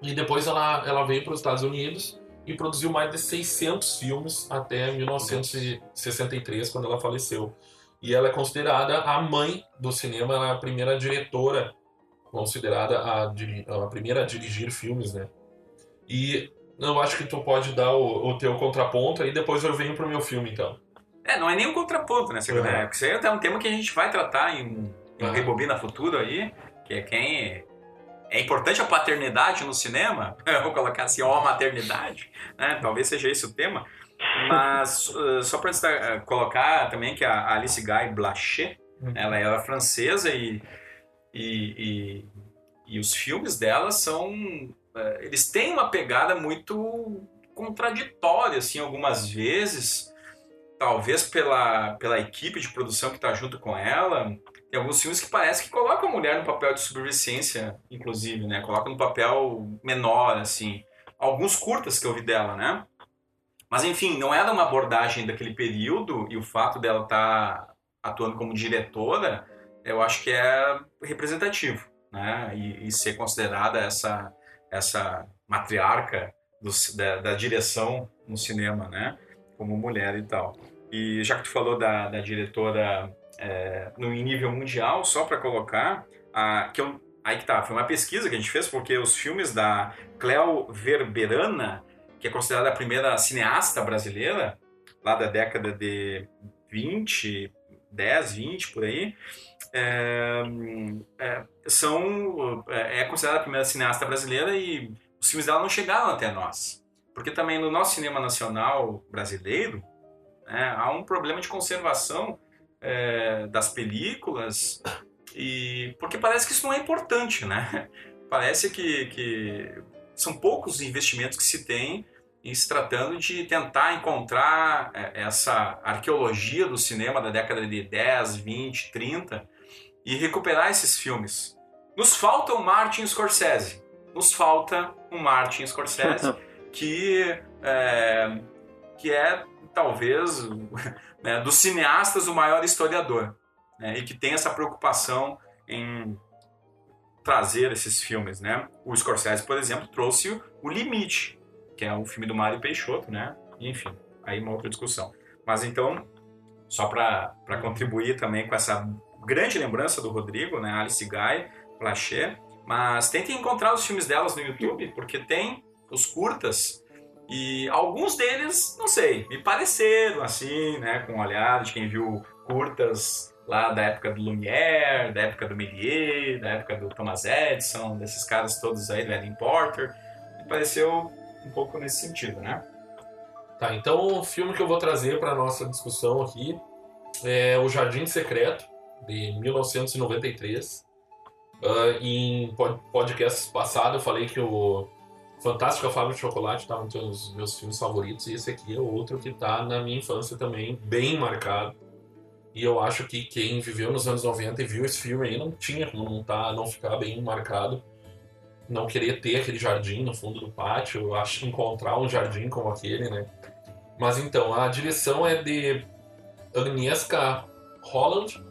e depois ela, ela veio para os Estados Unidos e produziu mais de 600 filmes até 1963, quando ela faleceu. E ela é considerada a mãe do cinema, ela é a primeira diretora, considerada a, a primeira a dirigir filmes, né? E eu acho que tu pode dar o, o teu contraponto, aí depois eu venho pro meu filme, então. É, não é nem um contraponto, né? Uhum. né? Porque isso aí é um tema que a gente vai tratar em, em um Uhum. Rebobina Futuro aí, que é quem... É importante a paternidade no cinema, [laughs] eu vou colocar assim, ó, a maternidade, né? Talvez seja esse o tema. Mas uh, [laughs] só para colocar também que a Alice Guy Blaché, Uhum. ela era francesa e, e, e, e os filmes dela são... uh, eles têm uma pegada muito contraditória, assim, algumas vezes talvez pela, pela equipe de produção que está junto com ela, tem alguns filmes que parece que colocam a mulher no papel de subversiência, inclusive, né? Colocam no papel menor, assim. Alguns curtas que eu vi dela, né? Mas, enfim, não era uma abordagem daquele período e o fato dela estar tá atuando como diretora, eu acho que é representativo, né? E, e ser considerada essa, essa matriarca do, da, da, direção no cinema, né? Como mulher e tal. E já que tu falou da, da diretora é, no nível mundial, só para colocar, a, que eu, aí que tá, foi uma pesquisa que a gente fez, porque os filmes da Cleo Verberana, que é considerada a primeira cineasta brasileira, lá da década de 20, 10, 20 por aí, é, é, são, é, é considerada a primeira cineasta brasileira e os filmes dela não chegaram até nós. Porque também no nosso cinema nacional brasileiro né, há um problema de conservação é, das películas e porque parece que isso não é importante, né? [laughs] Parece que, que são poucos investimentos que se tem em se tratando de tentar encontrar é, essa arqueologia do cinema da década de 10, 20, 30 e recuperar esses filmes. Nos falta o Martin Scorsese. Nos falta um Martin Scorsese [laughs] que é, que é talvez [laughs] né, dos cineastas o maior historiador né, e que tem essa preocupação em trazer esses filmes, né? O Scorsese, por exemplo, trouxe o Limite, que é um filme do Mário Peixoto, né? Enfim, aí uma outra discussão. Mas então, só para contribuir também com essa grande lembrança do Rodrigo, né? Alice Guy, Lachê. Mas tentem encontrar os filmes delas no YouTube, porque tem os curtas e alguns deles, não sei, me pareceram assim, né? Com o olhar de quem viu curtas lá da época do Lumière, da época do Méliès, da época do Thomas Edison, desses caras todos aí, do Ellen Porter. Me pareceu um pouco nesse sentido, né? Tá, então o filme que eu vou trazer para nossa discussão aqui é O Jardim Secreto, de 1993. Uh, em podcasts passados eu falei que o Fantástico a Fábrica de Chocolate estava entre os meus filmes favoritos e esse aqui é outro que está na minha infância também, bem marcado. E eu acho que quem viveu nos anos 90 e viu esse filme aí não tinha como não, tá, não ficar bem marcado. Não querer ter aquele jardim no fundo do pátio, eu que encontrar um jardim como aquele, né? Mas então, a direção é de Agnieszka Holland,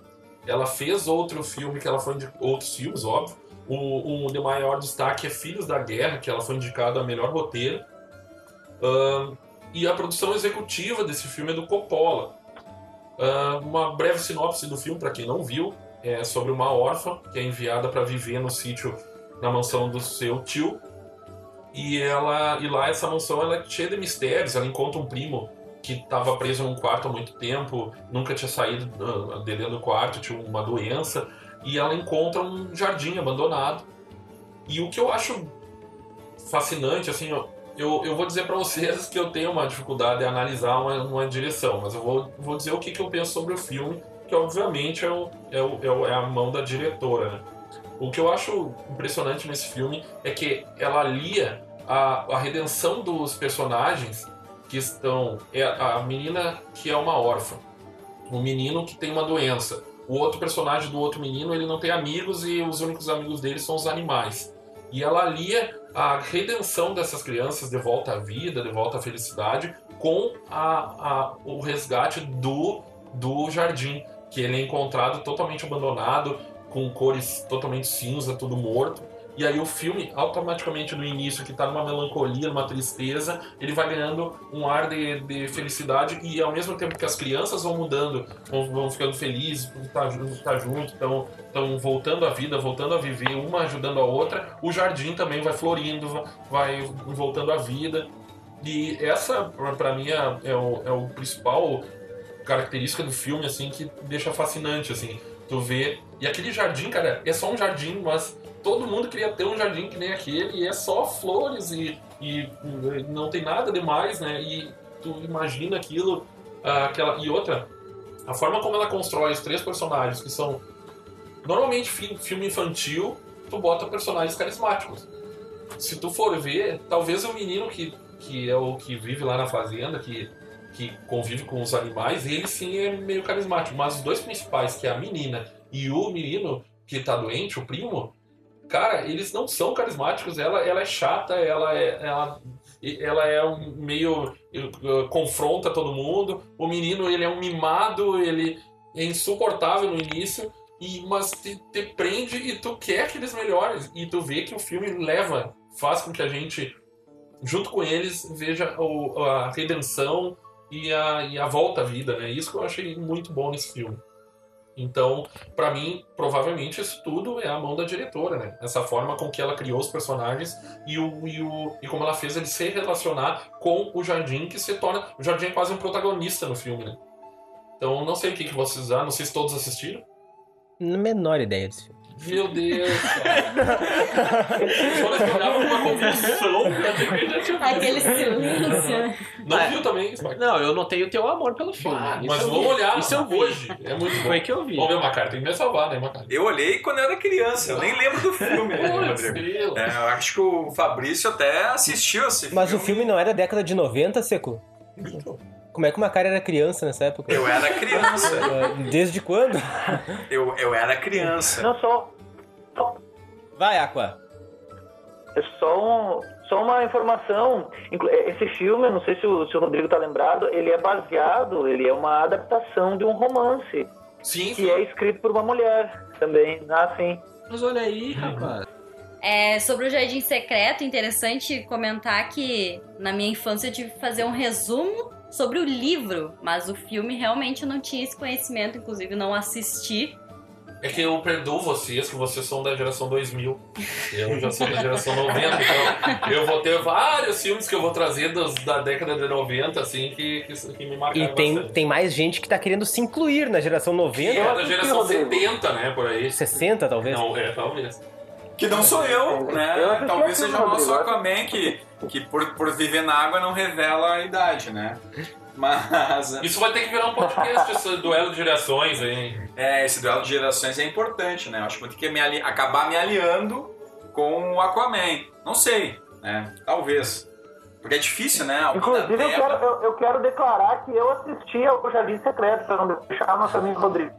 ela fez outro filme que ela foi de outros filmes, óbvio. O, o de maior destaque é Filhos da Guerra, que ela foi indicada a melhor roteiro. E a produção executiva desse filme é do Coppola. Uma breve sinopse do filme, para quem não viu, é sobre uma órfã que é enviada para viver no sítio, na mansão do seu tio. E ela e lá essa mansão ela é cheia de mistérios. Ela encontra um primo que estava preso num quarto há muito tempo, nunca tinha saído de dentro do quarto, tinha uma doença, e ela encontra um jardim abandonado. E o que eu acho fascinante, assim, eu, eu, vou dizer para vocês que eu tenho uma dificuldade de analisar uma, uma direção, mas eu vou, vou dizer o que, que eu penso sobre o filme, que obviamente é, o, é, o, é a mão da diretora. Né? O que eu acho impressionante nesse filme é que ela alia a, a redenção dos personagens que estão. É a menina que é uma órfã, o menino que tem uma doença. O outro personagem do outro menino ele não tem amigos e os únicos amigos dele são os animais. E ela alia a redenção dessas crianças de volta à vida, de volta à felicidade, com a, a, o resgate do, do jardim, que ele é encontrado totalmente abandonado, com cores totalmente cinza, tudo morto. E aí o filme, automaticamente no início, que está numa melancolia, numa tristeza, ele vai ganhando um ar de, de, felicidade e ao mesmo tempo que as crianças vão mudando, vão, vão ficando felizes por estar, estar junto, estão voltando à vida, voltando a viver, uma ajudando a outra, o jardim também vai florindo, vai voltando à vida. E essa, para mim, é, é, o, é o principal característica do filme, assim, que deixa fascinante, assim. Tu vê... E aquele jardim, cara, é só um jardim, mas todo mundo queria ter um jardim que nem aquele e é só flores e, e não tem nada demais, né? E tu imagina aquilo, aquela e outra, a forma como ela constrói os três personagens que são normalmente filme infantil, tu bota personagens carismáticos. Se tu for ver, talvez o menino que que é o que vive lá na fazenda, que que convive com os animais, ele sim é meio carismático. Mas os dois principais, que é a menina e o menino que tá doente, o primo, cara, eles não são carismáticos. Ela, ela é chata, ela é, ela, ela é um meio confronta todo mundo. O menino, ele é um mimado, ele é insuportável no início, e mas te, te prende e tu quer que eles melhorem. E tu vê que o filme leva, faz com que a gente, junto com eles, veja o, a redenção e a, e a volta à vida, né? Isso que eu achei muito bom nesse filme. Então, pra mim, provavelmente isso tudo é a mão da diretora, né? Essa forma com que ela criou os personagens e, o, e, o, e como ela fez ele se relacionar com o Jardim, que se torna. O Jardim é quase um protagonista no filme, né? Então, não sei o que, que vocês acham, não sei se todos assistiram. Menor ideia desse filme. Meu Deus, cara. Olhava uma convulsão. Aquele silêncio. Não viu também, Spike? Não, eu notei o teu amor pelo filme. Ah, Isso mas eu vamos olhar Isso eu vi. hoje. É muito bom. Foi que eu vi. Vamos ver, Macar, tem que me salvar, né, Macar? Eu olhei quando eu era criança, eu nem lembro do filme, né, Rodrigo? É, eu acho que o Fabrício até assistiu esse Mas o filme não era década de 90, Seco? Como é que uma cara era criança nessa época? Eu era criança. [laughs] Ah, Desde quando? Eu, eu era criança. Não, só, só, Vai, Aqua. é só, um- só uma informação. Inclu- Esse filme, não sei se o, se o Rodrigo tá lembrado, ele é baseado, ele é uma adaptação de um romance Sim, que é escrito por uma mulher também. Ah, sim. Mas olha aí, rapaz. É, sobre o Jardim Secreto, interessante comentar que na minha infância eu tive que fazer um resumo sobre o livro, mas o filme realmente eu não tinha esse conhecimento, inclusive não assisti. É que eu perdoo vocês, que vocês são da geração 2000. Eu já sou da geração 90, então eu vou ter vários filmes que eu vou trazer dos- da década de 90, assim, que, que, que me marcaram E tem, bastante. tem mais gente que tá querendo se incluir na geração Que 90, é da assisti, geração Rodrigo. 70, né, por aí. 60 talvez. Não, é, talvez. Que não sou eu, né? Talvez seja o nosso. Aquaman que, que por, por viver na água não revela a idade, né? Mas [laughs] Isso vai ter que virar um podcast, esse duelo de gerações aí. é, esse duelo de gerações é importante, né? Eu acho que vou ter que me ali- acabar me aliando com o Aquaman. Não sei, né? Talvez. Porque é difícil, né? Alguém Inclusive, eu quero, eu, eu quero declarar que eu assisti ao Jardim Secreto, pra não deixar nosso amigo Rodrigo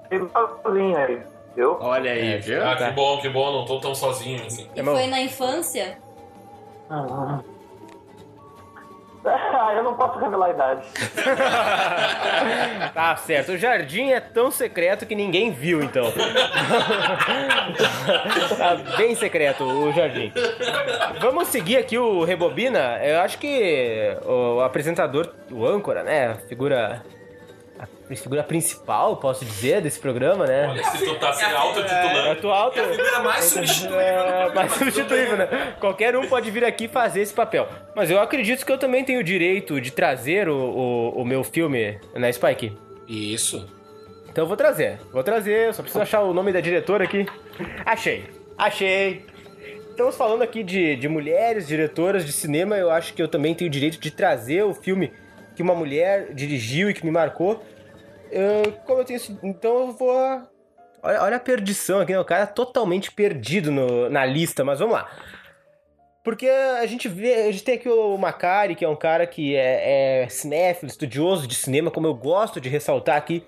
sozinho aí, viu? Olha aí, viu? Ah, Tá. que bom, que bom, não tô tão sozinho assim. E É, foi na infância? Ah, [laughs] eu não posso revelar a idade. [laughs] Tá certo, o jardim é tão secreto que ninguém viu, então. [laughs] tá bem secreto o jardim. Vamos seguir aqui o Rebobina. Eu acho que o apresentador, o âncora, né? Figura. Figura principal, posso dizer, desse programa, né? Olha, se tu tá se É, autotitulando. atual. É a figura mais substituível do É, mais substituível, né? Qualquer um pode vir aqui fazer esse papel. Mas eu acredito que eu também tenho o direito de trazer o, o, o meu filme na Spike. Isso. Então eu vou trazer. Vou trazer, eu só preciso achar o nome da diretora aqui. Achei. Achei. Estamos falando aqui de, de mulheres diretoras de cinema. Eu acho que eu também tenho o direito de trazer o filme que uma mulher dirigiu e que me marcou. Eu- como eu tenho Então eu vou. Olha, olha a perdição aqui, né? O cara é totalmente perdido no- na lista, mas vamos lá. Porque a gente vê, a gente tem aqui o Macari, que é um cara que é, é cinéfilo, estudioso de cinema, como eu gosto de ressaltar aqui.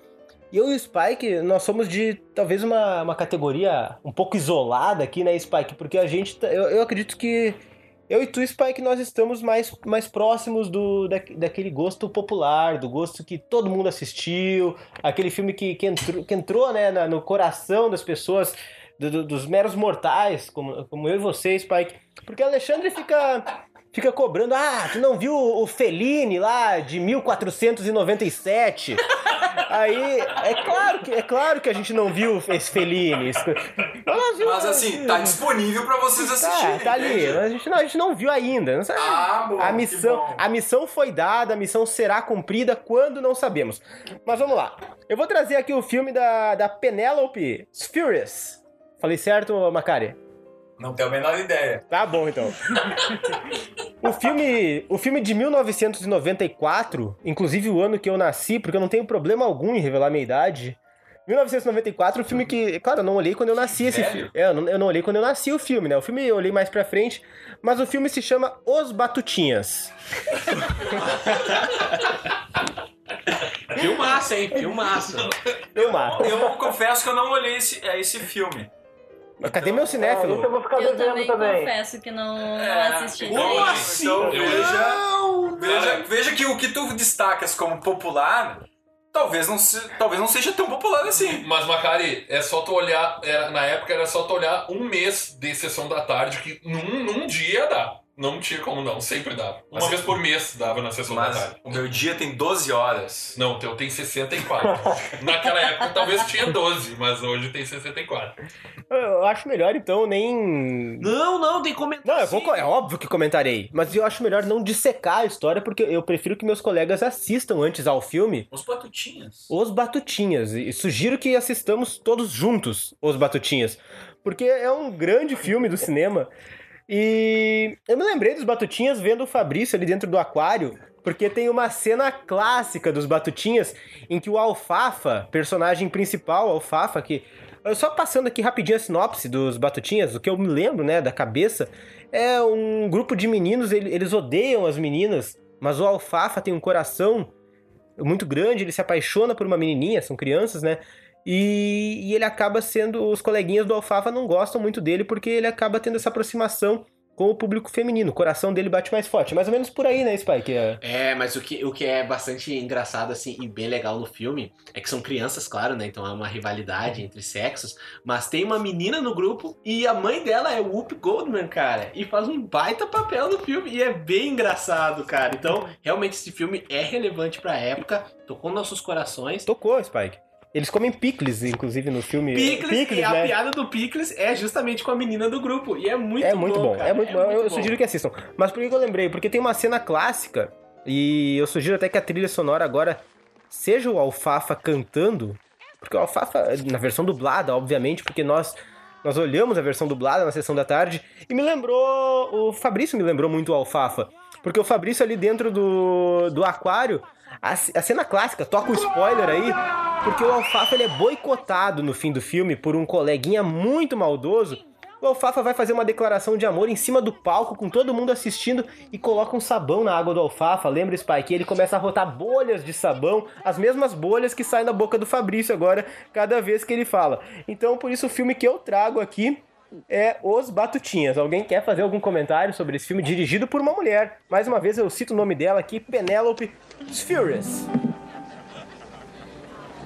E eu e o Spike, nós somos de talvez uma, uma categoria um pouco isolada aqui, né, Spike? Porque a gente, tá- eu, eu acredito que eu e tu, Spike, nós estamos mais, mais próximos do, da, daquele gosto popular, do gosto que todo mundo assistiu, aquele filme que, que entrou, que entrou né, na- no coração das pessoas, do- do- dos meros mortais, como, como eu e você, Spike. Porque Alexandre fica, fica cobrando, ah, tu não viu o Fellini lá de 1497? Aí, é claro que, é claro que a gente não viu esse Fellini. Mas assim, tá disponível pra vocês assistirem. Tá, tá ali. A gente, não, a gente não viu ainda. Não sabe? Ah, bom, a missão, bom. a missão foi dada, a missão será cumprida quando não sabemos. Mas vamos lá. Eu vou trazer aqui o filme da, da Penelope Furious. Falei certo, Macari? Não tenho a menor ideia. Tá bom, então. [laughs] o filme, o filme de 1994, inclusive o ano que eu nasci, porque eu não tenho problema algum em revelar minha idade. 1994, um filme que, claro, eu não olhei quando eu nasci esse filme. É, eu não, eu não olhei quando eu nasci o filme, né? O filme eu olhei mais pra frente, mas o filme se chama Os Batutinhas. Filmaça, hein? Filmaça. Eu mato. Eu confesso que eu não olhei esse, é, esse filme. Mas cadê meu É, isso eu cinéfilo? vou ficar Eu devendo também, também. confesso que não, não É, assisti. então, Como assim? então veja, Não, veja, veja que o que tu destacas como popular, talvez não, se- talvez não seja tão popular assim. Mas, Macari, é só tu olhar. era- na época era só tu olhar um mês de sessão da tarde, que num, num dia dá. Não tinha como não, sempre dava. Uma Mas- vez por mês dava na sessão da tarde. o meu dia tem 12 horas. Não, o teu tem 64. [laughs] Naquela época talvez tinha 12, mas hoje tem 64. Eu acho melhor, então, nem. Não, não, tem comentário. Não, eu vou, é óbvio que comentarei. Mas eu acho melhor não dissecar a história, porque eu prefiro que meus colegas assistam antes ao filme Os batutinhas. Os Batutinhas. E sugiro que assistamos todos juntos Os Batutinhas. Porque é um grande filme do cinema. E eu me lembrei dos Batutinhas vendo o Fabrício ali dentro do aquário. Porque tem uma cena clássica dos Batutinhas em que o Alfafa, personagem principal, Alfafa, que. Só passando aqui rapidinho a sinopse dos Batutinhas, o que eu me lembro, né, da cabeça, é um grupo de meninos, ele- eles odeiam as meninas, mas o Alfafa tem um coração muito grande, ele se apaixona por uma menininha, são crianças, né? E, e ele acaba sendo. Os coleguinhas do Alfafa não gostam muito dele porque ele acaba tendo essa aproximação com o público feminino. O coração dele bate mais forte. Mais ou menos por aí, né, Spike? É, É, mas o que, o que é bastante engraçado, assim, e bem legal no filme, é que são crianças, claro, né? Então é uma rivalidade entre sexos. Mas tem uma menina no grupo e a mãe dela é Whoop Goldman, cara. E faz um baita papel no filme. E é bem engraçado, cara. Então, realmente, esse filme é relevante pra época. Tocou nossos corações. Tocou, Spike. Eles comem picles, inclusive, no filme. Pickles, e a né? piada do Pickles é justamente com a menina do grupo. E é muito é bom. muito bom, cara. é muito bom. eu bom. sugiro que assistam. Mas por que que eu lembrei? Porque tem uma cena clássica e eu sugiro até que a trilha sonora agora seja o Alfafa cantando, porque o Alfafa na versão dublada, obviamente, porque nós nós olhamos a versão dublada na sessão da tarde e me lembrou o Fabrício me lembrou muito o Alfafa, porque o Fabrício ali dentro do, do aquário a, a cena clássica, toca o spoiler aí, porque o Alfafa ele é boicotado no fim do filme por um coleguinha muito maldoso. O Alfafa vai fazer uma declaração de amor em cima do palco, com todo mundo assistindo, e coloca um sabão na água do Alfafa. Lembra, Spike? Ele começa a rotar bolhas de sabão, as mesmas bolhas que saem da boca do Fabrício agora, cada vez que ele fala. Então, por isso, o filme que eu trago aqui é Os Batutinhas. Alguém quer fazer algum comentário sobre esse filme dirigido por uma mulher? Mais uma vez eu cito o nome dela aqui, Penelope Furious.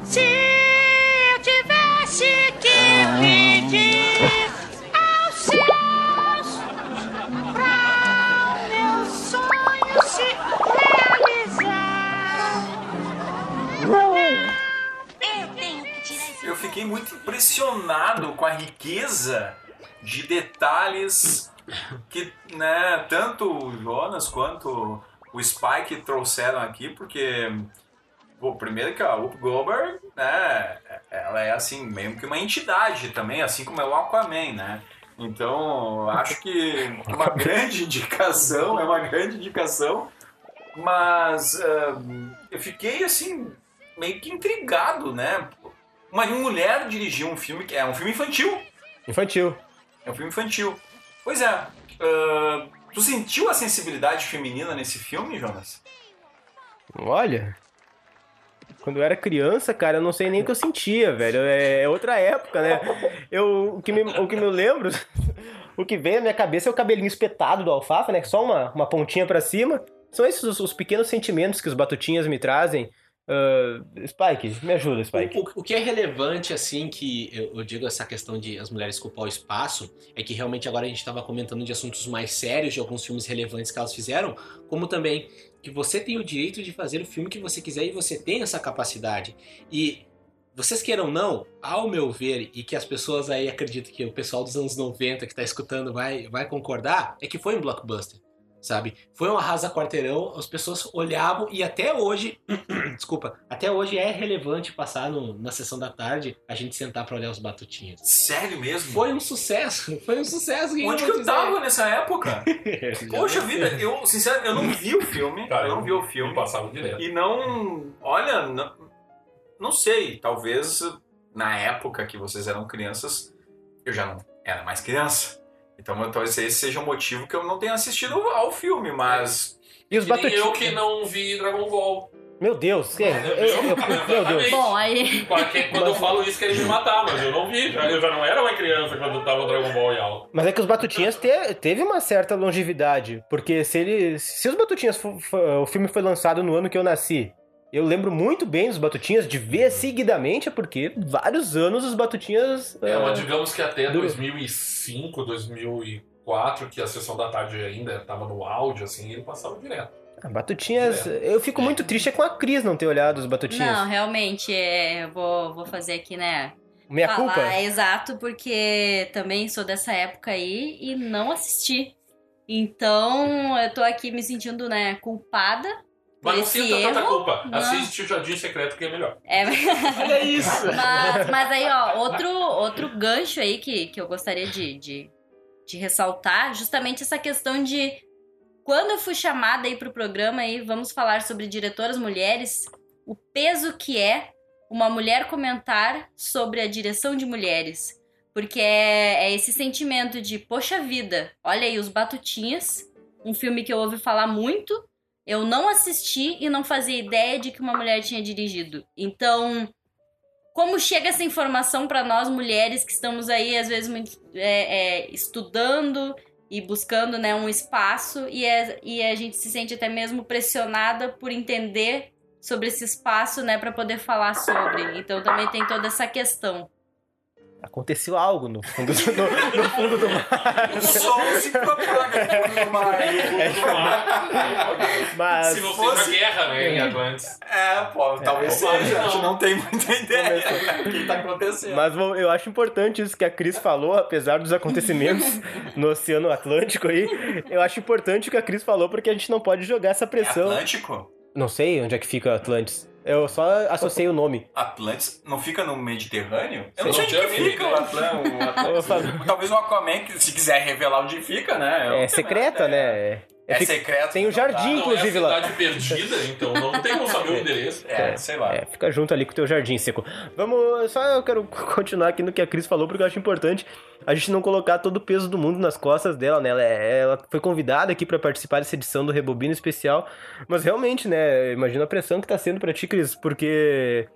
Se eu tivesse que pedir aos céus pra o meu sonho se realizar, eu tenho que tirar esse Eu fiquei muito impressionado com a riqueza de detalhes que, né, tanto o Jonas quanto o Spike trouxeram aqui, porque, pô, primeiro que a Whoop Goldberg, né, ela é, assim, meio que uma entidade também, assim como é o Aquaman, né? Então, acho que é uma [laughs] grande indicação, é uma grande indicação, mas ahn, eu fiquei, assim, meio que intrigado, né? Uma mulher dirigiu um filme que é um filme infantil. Infantil. É um filme infantil. Pois é. ah, tu sentiu a sensibilidade feminina nesse filme, Jonas? Olha. Quando eu era criança, cara, eu não sei nem o que eu sentia, velho. É outra época, né? Eu, o, que me, o que me lembro, [laughs] o que vem na minha cabeça é o cabelinho espetado do alfafa, né? Só uma, uma pontinha pra cima. São esses os, os pequenos sentimentos que os batutinhas me trazem. Ah, Spike, me ajuda, Spike. O, o- o que é relevante, assim, que eu, eu digo essa questão de as mulheres ocupar o espaço, é que realmente agora a gente estava comentando de assuntos mais sérios, de alguns filmes relevantes que elas fizeram, como também que você tem o direito de fazer o filme que você quiser e você tem essa capacidade. E vocês queiram ou não, ao meu ver, e que as pessoas aí acreditam que o pessoal dos anos 90 que tá escutando vai, vai concordar, é que foi um blockbuster. Sabe? Foi um arrasa quarteirão, as pessoas olhavam e até hoje, [clears throat] desculpa, até hoje é relevante passar no- na sessão da tarde a gente sentar pra olhar os batutinhos. Sério mesmo? Foi um sucesso, [laughs] foi um sucesso. que Onde eu que eu dizer. tava nessa época? [laughs] Poxa vida, eu, sinceramente, eu não vi o filme. Cara, eu não vi o filme. Me passava direto. E não. Olha, não, não sei. Talvez na época que vocês eram crianças, eu já não era mais criança. Então talvez esse seja o motivo que eu não tenha assistido ao filme, mas. E os Que nem eu que não vi Dragon Ball. Meu Deus, é, eu- [laughs] eu- eu- meu Deus. Bom, aí. Quando eu falo isso, querem me matar, mas eu não vi. já- Eu já não era uma criança quando tava o Dragon Ball em aula. Mas é que os Batutinhas te- teve uma certa longevidade, porque se ele, se os Batutinhas, o filme foi lançado no ano que eu nasci, eu lembro muito bem dos Batutinhas, de ver seguidamente, é porque vários anos os Batutinhas... É, é, mas digamos que até Duro. 2005, 2004, que a sessão da tarde ainda tava no áudio, assim, ele passava direto. ah, Batutinhas... Eu fico muito triste com a Cris não ter olhado os Batutinhas. Não, realmente, é, eu vou, vou fazer aqui, né? Minha falar, culpa? É exato, porque também sou dessa época aí e não assisti. Então, eu tô aqui me sentindo, né, culpada Mas não sinta tanta culpa. Não. Assiste o Jardim Secreto que é melhor. É, [laughs] Olha isso! mas, mas aí, ó, outro, outro gancho aí que, que eu gostaria de, de, de ressaltar, justamente essa questão de quando eu fui chamada aí pro programa aí, vamos falar sobre diretoras mulheres, o peso que é uma mulher comentar sobre a direção de mulheres. Porque é, é esse sentimento de, poxa vida, olha aí os Batutinhas, um filme que eu ouvi falar muito, eu não assisti e não fazia ideia de que uma mulher tinha dirigido. Então, como chega essa informação para nós mulheres que estamos aí, às vezes, muito, é, é, estudando e buscando né, um espaço, e, é- e a gente se sente até mesmo pressionada por entender sobre esse espaço, né, para poder falar sobre. Então, também tem toda essa questão. Aconteceu algo no fundo do, no, no fundo do mar. O som se propaga no mar. Mas... Se não fosse- seja guerra, né, em Atlantis. É, pô, talvez seja. que A gente não. tem muita ideia do que tá acontecendo. Mas bom, eu acho importante isso que a Cris falou, apesar dos acontecimentos no Oceano Atlântico aí. Eu acho importante o que a Cris falou, porque a gente não pode jogar essa É pressão. Atlântico? não sei onde é que fica Atlantis. Eu só associei o nome. Atlantis não fica no Mediterrâneo? Eu não sei onde que fica o Atlântico. [laughs] Talvez o Aquaman, se quiser revelar onde fica, né? É tenho secreta, nada, né? É, É, é secreto. tem o dá. jardim. É a Inclusive lá. cidade perdida, então não tem como saber o [laughs] endereço. É, sei lá. É, fica junto ali com o teu jardim seco. Vamos, só eu quero [laughs] continuar aqui no que a Cris falou, porque eu acho importante a gente não colocar todo o peso do mundo nas costas dela, né? Ela, é- ela foi convidada aqui pra participar dessa edição do Rebobino Especial, mas realmente, né, imagina a pressão que tá sendo pra ti, Cris, porque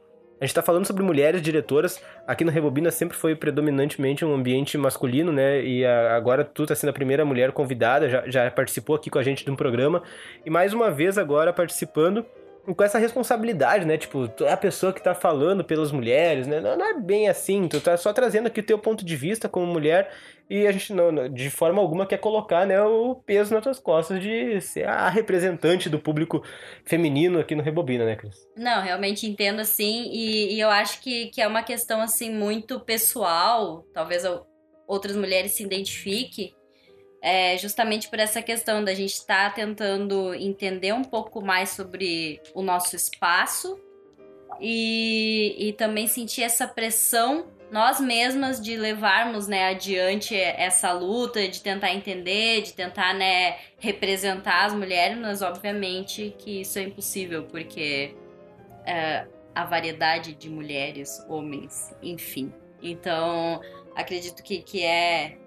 a gente tá falando sobre mulheres diretoras, aqui no Rebobina sempre foi predominantemente um ambiente masculino, né, e a- agora tu tá sendo a primeira mulher convidada, já, já participou aqui com a gente de um programa, e mais uma vez agora participando com essa responsabilidade, né? Tipo, tu é a pessoa que tá falando pelas mulheres, né? Não, não é bem assim, tu tá só trazendo aqui o teu ponto de vista como mulher e a gente não, de forma alguma quer colocar, né, o peso nas tuas costas de ser a representante do público feminino aqui no Rebobina, né, Cris? Não, realmente entendo assim, e, e eu acho que, que é uma questão assim muito pessoal, talvez ou- outras mulheres se identifiquem, é, justamente por essa questão da gente estar tentando entender um pouco mais sobre o nosso espaço e, e também sentir essa pressão nós mesmas de levarmos né, adiante essa luta, de tentar entender, de tentar né, representar as mulheres, mas obviamente que isso é impossível, porque é, a variedade de mulheres, homens, enfim. Então, acredito que, que é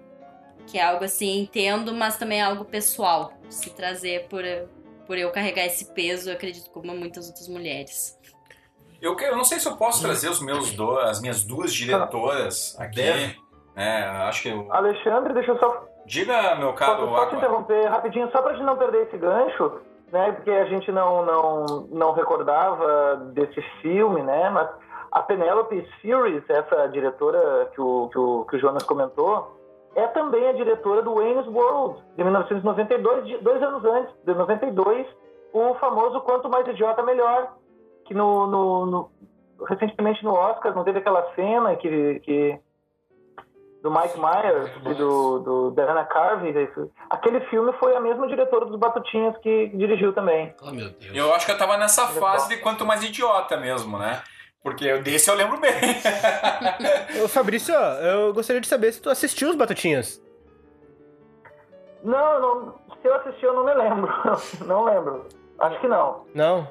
que é algo assim, entendo, mas também é algo pessoal, se trazer por, por eu carregar esse peso, acredito como muitas outras mulheres. Eu, que- eu não sei se eu posso trazer os meus do, as minhas duas diretoras aqui. Deve. É, acho que eu... Alexandre, deixa eu só Diga, meu caro Posso te Aqua. interromper rapidinho, só pra gente não perder esse gancho, né? Porque a gente não, não, não recordava desse filme, né? Mas a Penelope Series, essa diretora que o, que o, que o Jonas comentou, é também a diretora do Wayne's World, de 1992, de- dois anos antes, de 92, o famoso Quanto Mais Idiota Melhor, que no, no, no- recentemente no Oscar não teve aquela cena que, que do Mike Myers e do, do Dana Carvey. isso- Aquele filme foi a mesma diretora dos Batutinhas que dirigiu também. Oh, meu Deus. Eu acho que eu tava nessa fase de quanto mais idiota mesmo, né? Porque eu- desse eu lembro bem. [laughs] Ô, Fabrício, eu gostaria de saber se tu assistiu os Batutinhas. Não, não, se eu assisti eu não me lembro. [laughs] Não lembro. Acho que não. Não?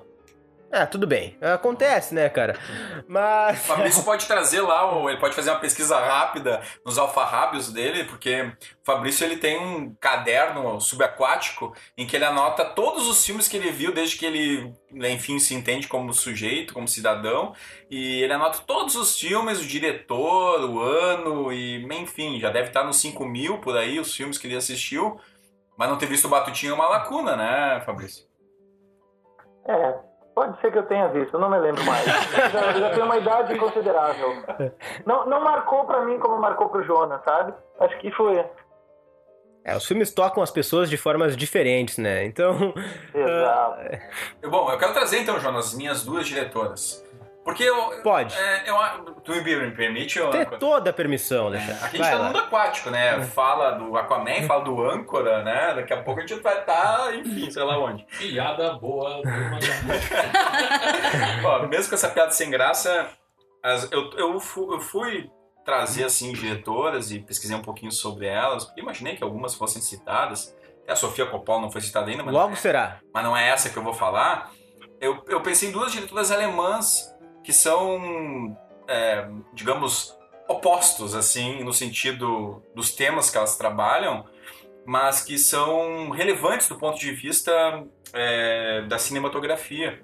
É, tudo bem. Acontece, né, cara? Mas. O Fabrício pode trazer lá, ou ele pode fazer uma pesquisa rápida nos alfarrábios dele, porque o Fabrício ele tem um caderno subaquático em que ele anota todos os filmes que ele viu desde que ele, enfim, se entende como sujeito, como cidadão, e ele anota todos os filmes, o diretor, o ano, e enfim, já deve estar nos 5 mil por aí os filmes que ele assistiu, mas não ter visto o Batutinho é uma lacuna, né, Fabrício? É, pode ser que eu tenha visto, eu não me lembro mais. já, já tenho uma idade considerável. Não, não marcou pra mim como marcou pro Jonas, sabe? Acho que foi. É, os filmes tocam as pessoas de formas diferentes, né? Então. Exato. Eu- Bom, eu quero trazer então, Jonas, as minhas duas diretoras. Porque eu. Pode. É, eu, tu me permite? Eu, Ter toda a permissão, É, Alexandre. aqui a gente Vai tá no lá. mundo aquático, né? Fala do Aquaman, fala do âncora, né? Daqui a pouco a gente vai estar, enfim, sei lá onde. Piada boa. do [laughs] Ó, mesmo com essa piada sem graça, as- eu, eu, fu- eu fui trazer, assim, diretoras e pesquisei um pouquinho sobre elas, porque imaginei que algumas fossem citadas. Até A Sofia Coppola não foi citada ainda, mas, Logo é, será. mas não é essa que eu vou falar. Eu, eu pensei em duas diretoras alemãs que são, é, digamos, opostos, assim, no sentido dos temas que elas trabalham, mas que são relevantes do ponto de vista é, da cinematografia.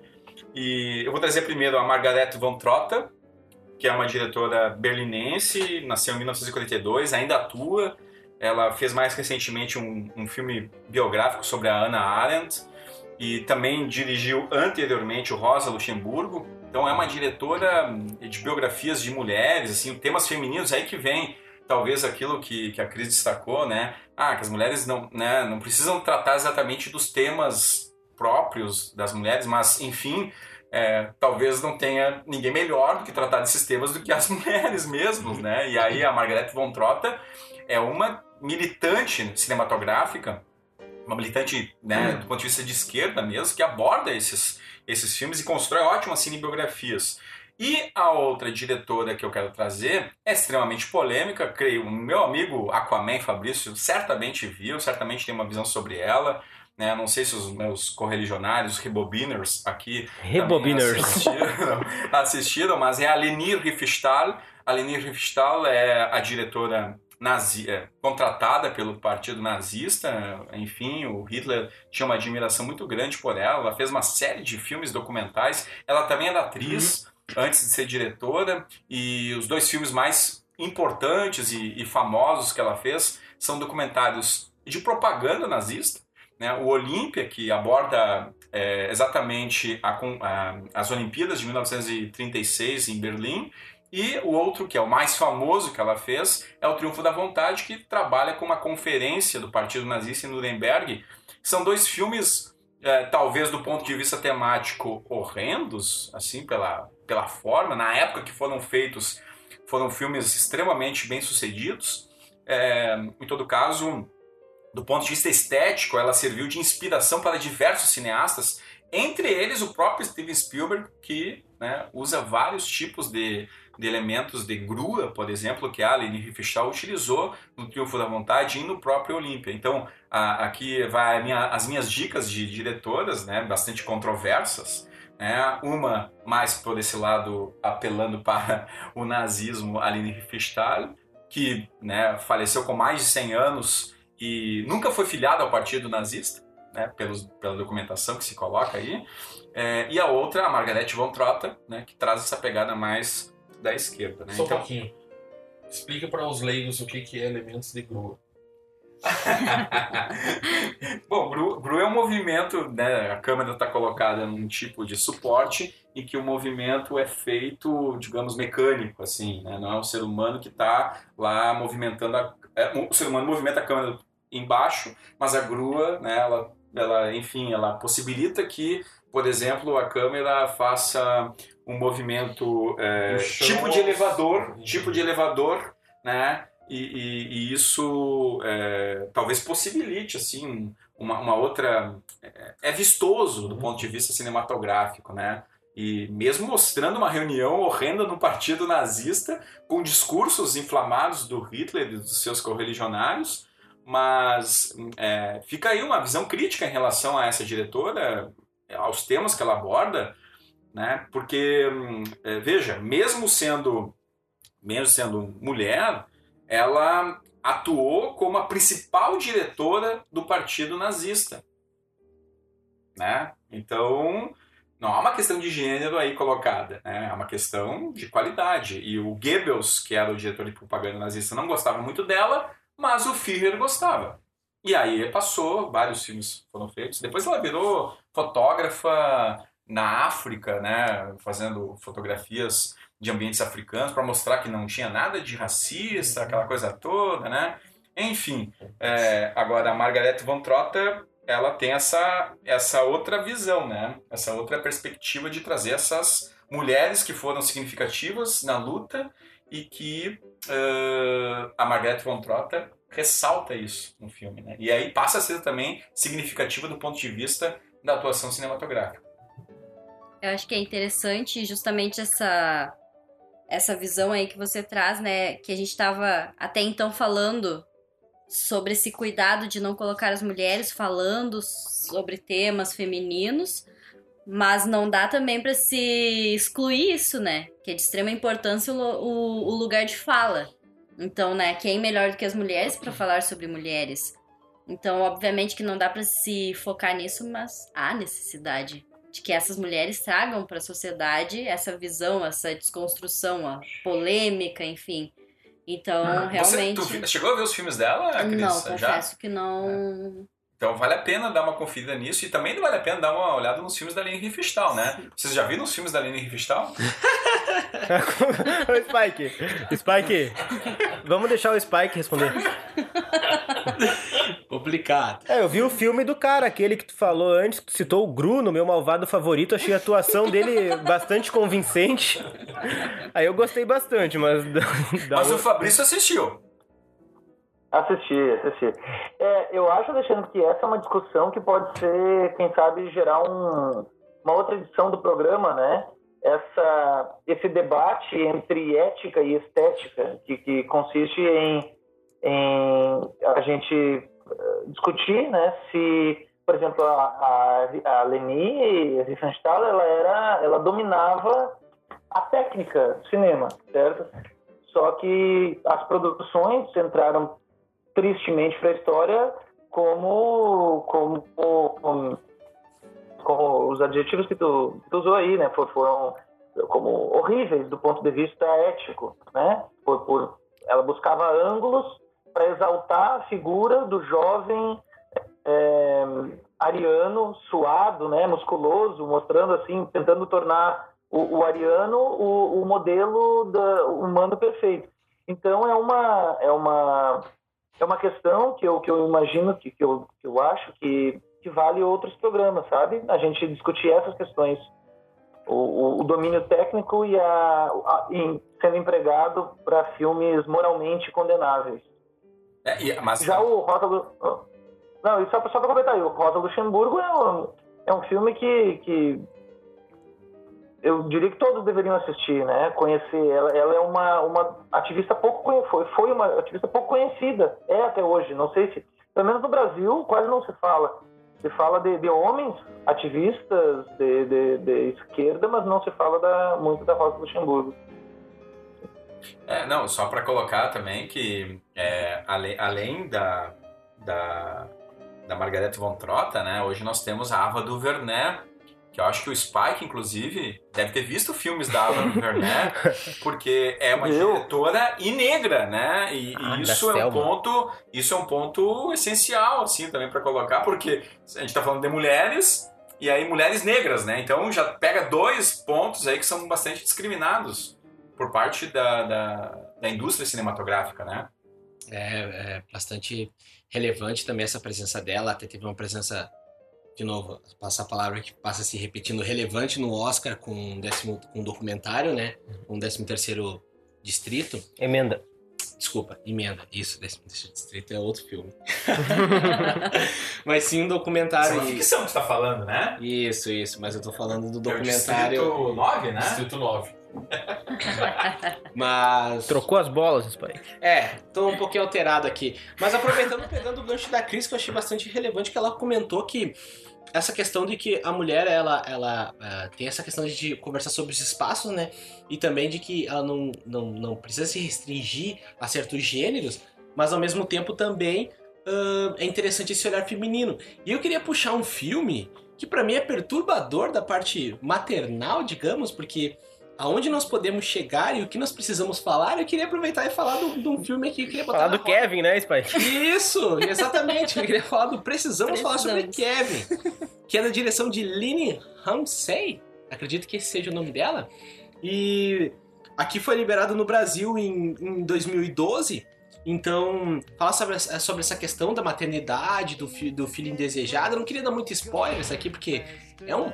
E eu vou trazer primeiro a Margarete von Trotta, que é uma diretora berlinense, nasceu em 1942, ainda atua. Ela fez mais recentemente um, um filme biográfico sobre a Hannah Arendt e também dirigiu anteriormente o Rosa Luxemburgo. Então é uma diretora de biografias de mulheres, assim, temas femininos aí que vem talvez aquilo que, que a Cris destacou, né? Ah, que as mulheres não, né, não precisam tratar exatamente dos temas próprios das mulheres, mas enfim, é, talvez não tenha ninguém melhor do que tratar desses temas do que as [laughs] mulheres mesmos, né? E aí a Margaret von Trotta é uma militante cinematográfica, uma militante, né, do ponto de vista de esquerda mesmo, que aborda esses, esses filmes e constrói ótimas cinebiografias. E a outra diretora que eu quero trazer é extremamente polêmica, creio. O meu amigo Aquaman Fabrício certamente viu, certamente tem uma visão sobre ela. Né? Não sei se os meus correligionários, os rebobiners aqui Rebobiners. assistiram, [laughs] assistiram, mas é a Leni Riefenstahl. A Leni Riefenstahl é a diretora nazi, é, contratada pelo partido nazista. Enfim, o Hitler tinha uma admiração muito grande por ela. Ela fez uma série de filmes documentais. Ela também era atriz antes de ser diretora. E os dois filmes mais importantes e, e famosos que ela fez são documentários de propaganda nazista. Né? O Olímpia, que aborda é, exatamente a, a- as Olimpíadas de 1936 em Berlim, e o outro, que é o mais famoso que ela fez, é o Triunfo da Vontade, que trabalha com uma conferência do Partido Nazista em Nuremberg. São dois filmes, é, talvez do ponto de vista temático, horrendos, assim, pela, pela forma. Na época que foram feitos, foram filmes extremamente bem sucedidos. É, em todo caso, do ponto de vista estético, ela serviu de inspiração para diversos cineastas, entre eles o próprio Steven Spielberg, que né, usa vários tipos de, de elementos de grua, por exemplo, que a Leni Riefenstahl utilizou no Triunfo da Vontade e no próprio Olímpia. Então, a- aqui vai minha- as minhas dicas de diretoras, né, bastante controversas. Né? Uma mais por esse lado apelando para [laughs] o nazismo, a Leni Riefenstahl, que né, faleceu com mais de 100 anos e nunca foi filiado ao partido nazista, né, pelos, pela documentação que se coloca aí. É, e a outra, a Margaret von Trotta, né, que traz essa pegada mais da esquerda. Né? Só um Então, pouquinho. Explica para os leigos o que que é elementos de grua. [laughs] Bom, GRU, GRU é um movimento, né, a câmera está colocada num tipo de suporte em que o movimento é feito, digamos, mecânico, assim, né? não é o ser humano que está lá movimentando, a, é, o ser humano movimenta a câmera embaixo, mas a grua, né, ela, ela, enfim, ela possibilita que, por exemplo, a câmera faça um movimento é, tipo de elevador, tipo de elevador, né? E, e- e isso é, talvez possibilite assim uma, uma outra é, é vistoso do ponto de vista cinematográfico, né? E mesmo mostrando uma reunião horrenda no partido nazista com discursos inflamados do Hitler e dos seus correligionários, mas é, fica aí uma visão crítica em relação a essa diretora, aos temas que ela aborda, né? Porque, hum, é, veja, mesmo sendo, mesmo sendo mulher, ela atuou como a principal diretora do partido nazista, né? Então, não há uma questão de gênero aí colocada, né? É uma questão de qualidade. E o Goebbels, que era o diretor de propaganda nazista, não gostava muito dela, mas o Führer gostava. E aí passou, vários filmes foram feitos. Depois ela virou fotógrafa na África, né? Fazendo fotografias de ambientes africanos para mostrar que não tinha nada de racista, aquela coisa toda, né? Enfim, é, agora a Margaret von Trotter ela tem essa, essa outra visão, né? Essa outra perspectiva de trazer essas mulheres que foram significativas na luta e que uh, a Margaret von Trotter ressalta isso no filme, né? E aí passa a ser também significativa do ponto de vista da atuação cinematográfica. Eu acho que é interessante justamente essa essa visão aí que você traz, né? Que a gente estava até então falando sobre esse cuidado de não colocar as mulheres falando sobre temas femininos, mas não dá também para se excluir isso, né? Que é de extrema importância o, o, o lugar de fala. Então, né, quem melhor do que as mulheres para falar sobre mulheres? Então, obviamente que não dá para se focar nisso, mas há necessidade de que essas mulheres tragam para a sociedade essa visão, essa desconstrução, a polêmica, enfim. Então, Ah, Você realmente. tu chegou a ver os filmes dela, Cris? não, Já? confesso que não. Então vale a pena dar uma conferida nisso e também vale a pena dar uma olhada nos filmes da Lene Riefenstahl, né? Vocês já viram os filmes da Lene Riefenstahl? [laughs] Spike, Spike, vamos deixar o Spike responder. [laughs] Complicado. É, eu vi o filme do cara, aquele que tu falou antes, que tu citou o Bruno, meu malvado favorito. Achei a atuação dele [laughs] bastante convincente. Aí eu gostei bastante, mas. [laughs] da- da Mas o outra- Fabrício assistiu. Assisti, assisti. É, eu acho, Alexandre, que essa é uma discussão que pode ser, quem sabe, gerar um- uma outra edição do programa, né? Essa, esse debate entre ética e estética, que, que consiste em, em a gente discutir, né? Se, por exemplo, a, a, a Leni Riefenstahl, ela era, ela dominava a técnica do cinema, certo? Só que as produções entraram tristemente para a história como, como, como, como os adjetivos que tu, que tu usou aí, né? For- Foram como horríveis do ponto de vista ético, né? Por, por, ela buscava ângulos para exaltar a figura do jovem é, ariano, suado, né? Musculoso, mostrando assim, tentando tornar o, o ariano o, o modelo da, humano perfeito. Então é uma é uma é uma questão que eu, que eu imagino, que, que, eu, que eu acho que, que vale outros programas, sabe? A gente discutir essas questões. O, o, domínio técnico e a, a em- sendo empregado para filmes moralmente condenáveis. É, e- mas Já o Rosa Lu... Não, e só, só para comentar aí, o Rosa Luxemburgo é um, é um filme que, que eu diria que todos deveriam assistir, né? Conhecer. Ela, ela é uma, uma ativista pouco foi, foi uma ativista pouco conhecida, é até hoje. Não sei se, pelo menos no Brasil, quase não se fala. Se fala de, de homens ativistas de, de, de esquerda, mas não se fala da, muito da Rosa Luxemburgo. É, não, só para colocar também que é, ale- além da, da, da Margarete von Trotta, né, hoje nós temos a Ava DuVernay, que eu acho que o Spike, inclusive, deve ter visto filmes da Ava DuVernay, [laughs] porque é uma Viu? diretora e negra, né? E, e Ah, da isso é um ponto, isso é um ponto essencial, assim, também para colocar, porque a gente está falando de mulheres e aí mulheres negras, né? Então já pega dois pontos aí que são bastante discriminados por parte da, da, da indústria cinematográfica, né? É, é bastante relevante também essa presença dela. Até teve uma presença, de novo, passa a palavra que passa se repetindo, relevante no Oscar com um, décimo, com um documentário, né? O 13 terceiro Distrito. Emenda. Desculpa, emenda. Isso, 13 terceiro Distrito é outro filme. [laughs] Mas sim um Isso é documentário. uma ficção que você tá falando, né? Isso, isso. Mas eu tô falando do É o documentário. Distrito 9, né? Distrito 9. [laughs] Mas. Trocou as bolas, Spike. É, tô um pouquinho alterado aqui. Mas aproveitando, pegando o gancho da Cris, que eu achei bastante relevante, que ela comentou que essa questão de que a mulher ela, ela eh, tem essa questão de conversar sobre os espaços, né? E também de que ela não, não, não precisa se restringir a certos gêneros, mas ao mesmo tempo também ah, é interessante esse olhar feminino. E eu queria puxar um filme que pra mim é perturbador da parte maternal, digamos, porque aonde nós podemos chegar e o que nós precisamos falar, eu queria aproveitar e falar do- de um filme aqui que eu queria botar Falar na do roda. Kevin, né, Spike? Isso, exatamente. Eu queria falar do Precisamos, falar sobre Kevin, que é da direção de Lynn Ramsey. Acredito que esse seja o nome dela. E aqui foi liberado no Brasil em, em 2012. Então, fala sobre, essa- sobre essa questão da maternidade, do, fi- do filho indesejado. Eu não queria dar muito spoilers aqui, porque é um,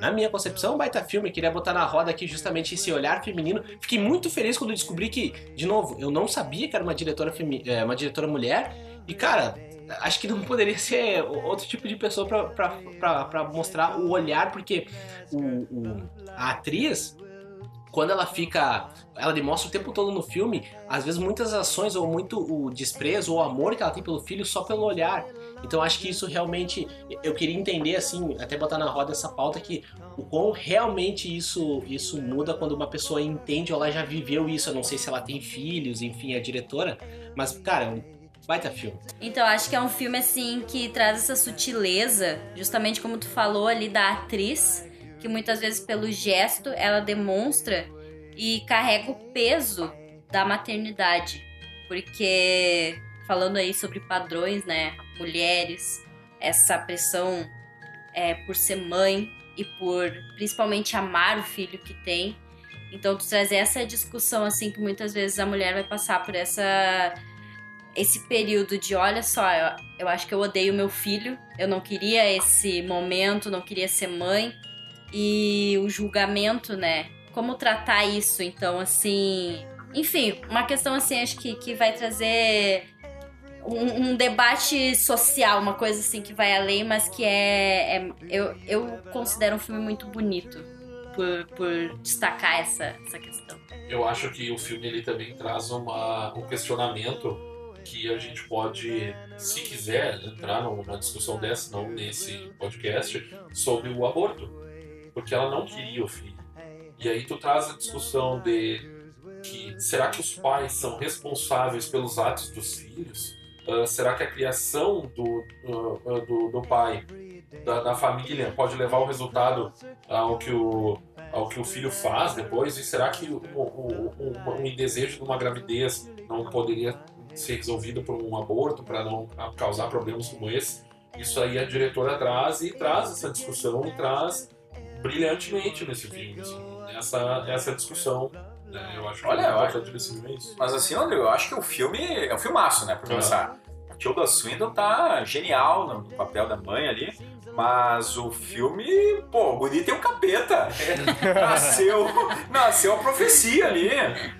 na minha concepção, um baita filme. Queria botar na roda aqui justamente esse olhar feminino. Fiquei muito feliz quando descobri que, de novo, eu não sabia que era uma diretora, femi- é, uma diretora mulher. E, cara, acho que não poderia ser outro tipo de pessoa pra mostrar o olhar, porque o, o- a atriz, quando ela fica. Ela demonstra o tempo todo no filme, às vezes muitas ações, ou muito o desprezo, ou o amor que ela tem pelo filho só pelo olhar. Então acho que isso realmente. Eu queria entender, assim, até botar na roda essa pauta que o quão realmente isso, isso muda quando uma pessoa entende ou ela já viveu isso. Eu não sei se ela tem filhos, enfim, é diretora. Mas, cara, é baita filme. Então, acho que é um filme assim que traz essa sutileza, justamente como tu falou ali da atriz, que muitas vezes pelo gesto ela demonstra e carrega o peso da maternidade. Porque falando aí sobre padrões, né, mulheres, essa pressão é, por ser mãe e por principalmente amar o filho que tem. Então, tu trazer essa discussão assim que muitas vezes a mulher vai passar por essa esse período de olha só, eu, eu acho que eu odeio meu filho, eu não queria esse momento, não queria ser mãe e o julgamento, né? Como tratar isso? Então, assim, enfim, uma questão assim, acho que, que vai trazer um, um debate social, uma coisa assim que vai além, mas que é, é- eu, eu considero um filme muito bonito por, por destacar essa, essa questão. Eu acho que o filme ele também traz uma, um questionamento que a gente pode, se quiser, entrar numa discussão dessa, não nesse podcast, sobre o aborto. Porque ela não queria o filho. E aí tu traz a discussão de que será que os pais são responsáveis pelos atos dos filhos? Ah, será que a criação do, ah, do, do pai, da, da família, pode levar o resultado ao que o, ao que o filho faz depois? E será que o, o, o, um desejo de uma gravidez não poderia ser resolvido por um aborto para não causar problemas como esse? Isso aí a diretora traz e traz essa discussão e traz brilhantemente nesse filme, assim, essa, essa discussão. Né? Eu acho que Olha, o eu é isso. Mas assim, André, eu acho que o filme é um filmaço, né? Pra É. começar. A Tilda Swinton tá genial no no papel da mãe ali. Mas o filme, pô, o Guri tem um capeta. [laughs] nasceu, nasceu a profecia ali.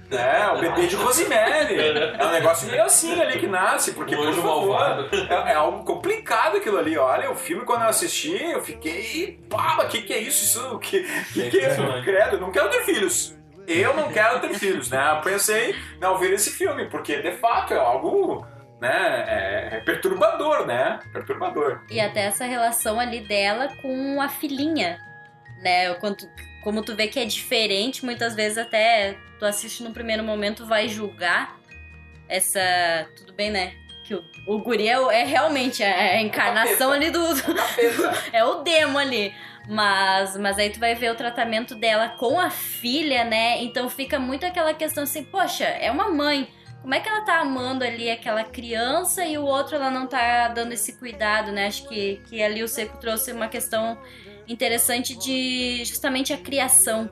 Né? O bebê de Rosemary. É um negócio meio assim ali que nasce, porque, O por anjo favor, malvado. é, é algo complicado aquilo ali. Olha, o filme, quando eu assisti, eu fiquei. Pá, o que, que é isso? Isso que, que, que é? impressionante. Credo, eu não quero ter filhos. Eu não quero ter filhos, né? Eu pensei não ver esse filme, porque de fato é algo, né? É, é perturbador, né? Perturbador. E até essa relação ali dela com a filhinha, né? Quando, como tu vê que é diferente, muitas vezes até tu assiste no primeiro momento, vai julgar essa. Tudo bem, né? Que o, o guri é, é realmente a, a encarnação ali do. Capeta. [laughs] é o demo ali. Mas, mas aí tu vai ver o tratamento dela com a filha, né? Então fica muito aquela questão assim, poxa, é uma mãe. Como é que ela tá amando ali aquela criança e o outro ela não tá dando esse cuidado, né? Acho que, que ali o Seco trouxe uma questão interessante de justamente a criação,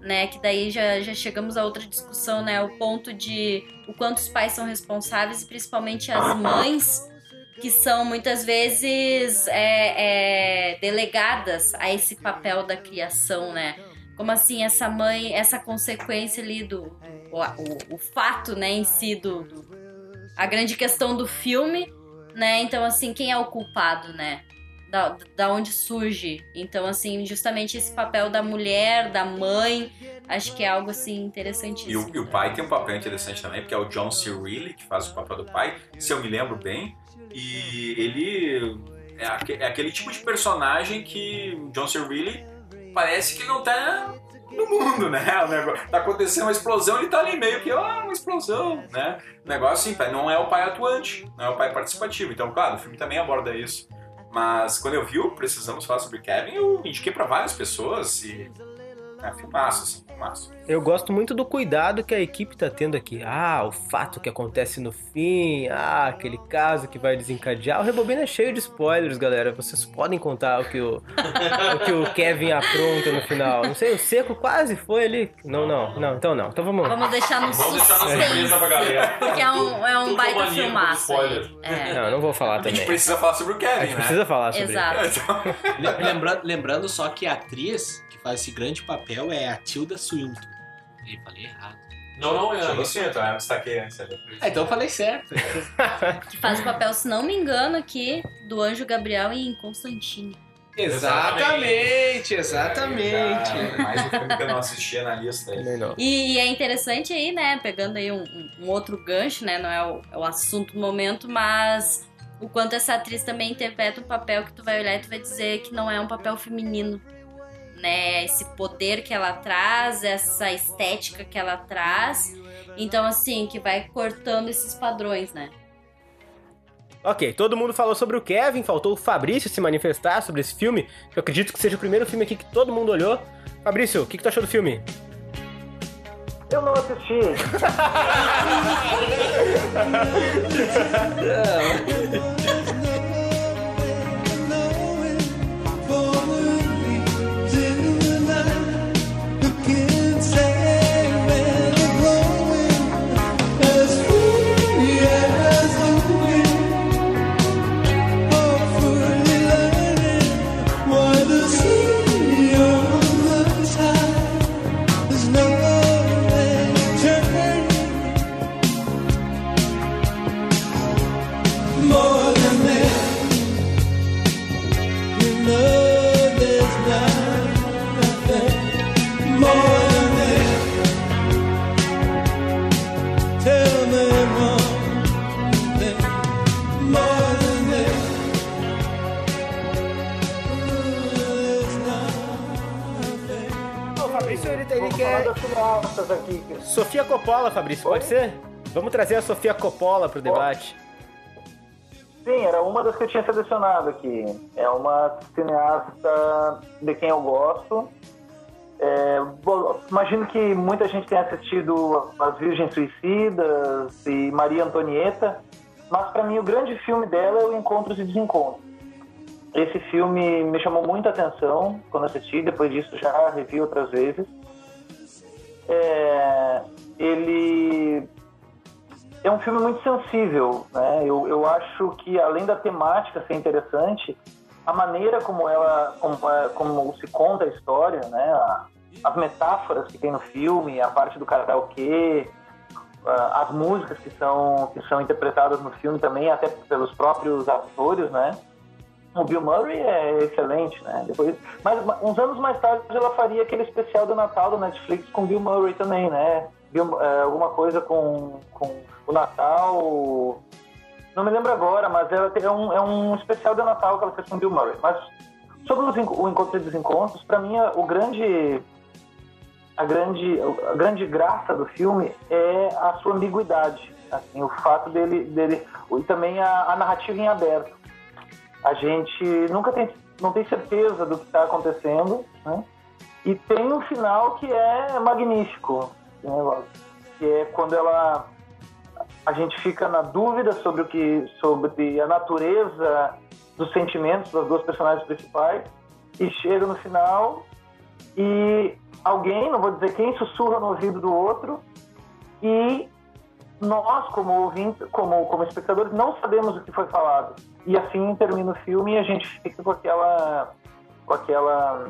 né? Que daí já, já chegamos a outra discussão, né? O ponto de o quanto os pais são responsáveis e principalmente as mães que são muitas vezes é, é, delegadas a esse papel da criação, né? Como assim essa mãe, essa consequência ali do, do- o, o- fato, né, em si do, do- a grande questão do filme, né? Então assim quem é o culpado, né? Da, da onde surge? Então assim justamente esse papel da mulher, da mãe, acho que é algo assim E interessantíssimo. o, e o pai tem um papel interessante também, porque é o John C. Reilly que faz o papel do pai, se eu me lembro bem. E ele é, é aquele tipo de personagem que John C. Reilly parece que não tá no mundo, né? O negócio, tá acontecendo uma explosão, ele tá ali meio que, ah, uma explosão, né? O negócio assim, tá, não é o pai atuante, não é o pai participativo. Então, claro, o filme também aborda isso. Mas quando eu vi o Precisamos Falar Sobre Kevin, eu indiquei pra várias pessoas e... É filmaço, assim, filmaço. Eu gosto muito do cuidado que a equipe tá tendo aqui. Ah, o fato que acontece no fim. Ah, aquele caso que vai desencadear. O Rebobina é cheio de spoilers, galera. Vocês podem contar o que o, o, que o Kevin apronta no final. Não sei, o Seco quase foi ali. Não, não, não. Então não. Então vamos lá. Vamos deixar no Vamos deixar na suspense. surpresa pra galera. Porque é um, é um baita filmaço. É. Não, não vou falar A gente também. precisa falar sobre o A Kevin, gente né? precisa falar sobre Exato. Então, [laughs] Lembra- lembrando só que a atriz que faz esse grande papel é a Tilda Swinton. Eu falei errado. Não, não, é. eu não sinto, eu destaquei antes ali. Ah, então eu falei certo. [laughs] Que faz o papel, se não me engano, aqui do Anjo Gabriel em Constantine. exatamente, exatamente. Ah, mais um filme que eu não assistia na lista aí. Não. E, e é interessante aí, né? Pegando aí um, um- um outro gancho, né? Não é o, é o assunto do momento, mas o quanto essa atriz também interpreta um papel que tu vai olhar e tu vai dizer que não é um papel feminino. Né? Esse poder que ela traz, essa estética que ela traz. Então, assim, que vai cortando esses padrões, né? Ok, todo mundo falou sobre o Kevin, faltou o Fabrício se manifestar sobre esse filme. Eu acredito que seja o primeiro filme aqui que todo mundo olhou. Fabrício, o que, que tu achou do filme? Eu não assisti. More [laughs] [laughs] das cineastas aqui. Sofia Coppola, Fabrício, pode ser? Vamos trazer a Sofia Coppola pro debate. Sim, era uma das que eu tinha selecionado aqui. É uma cineasta de quem eu gosto. É, bom, imagino que muita gente tenha assistido As Virgens Suicidas e Maria Antonieta, mas para mim o grande filme dela é o Encontros e Desencontros. Esse filme me chamou muita atenção quando assisti, depois disso já revi outras vezes. É, ele é um filme muito sensível, né? Eu, eu acho que além da temática ser interessante, a maneira como ela, como, é- como se conta a história, né? A- As metáforas que tem no filme, a parte do karaokê, as músicas que são que são interpretadas no filme também, até pelos próprios atores, né? O Bill Murray é excelente, né? Depois, mas uns anos mais tarde ela faria aquele especial do Natal do Netflix com Bill Murray também, né? Bill- é, alguma coisa com, com o Natal. Não me lembro agora, mas ela é um, é um especial de Natal que ela fez com Bill Murray. Mas sobre os o encontro e desencontros, para mim o grande a grande a grande graça do filme é a sua ambiguidade, assim, o fato dele dele e também a, a narrativa em aberto. A gente nunca tem não tem certeza do que está acontecendo, né? E tem um final que é magnífico, né? que é quando ela a gente fica na dúvida sobre o que sobre a natureza dos sentimentos das duas personagens principais e chega no final e alguém, não vou dizer quem, sussurra no ouvido do outro e nós, como ouvintes, como, como espectadores, não sabemos o que foi falado. E assim termina o filme e a gente fica com aquela, com aquela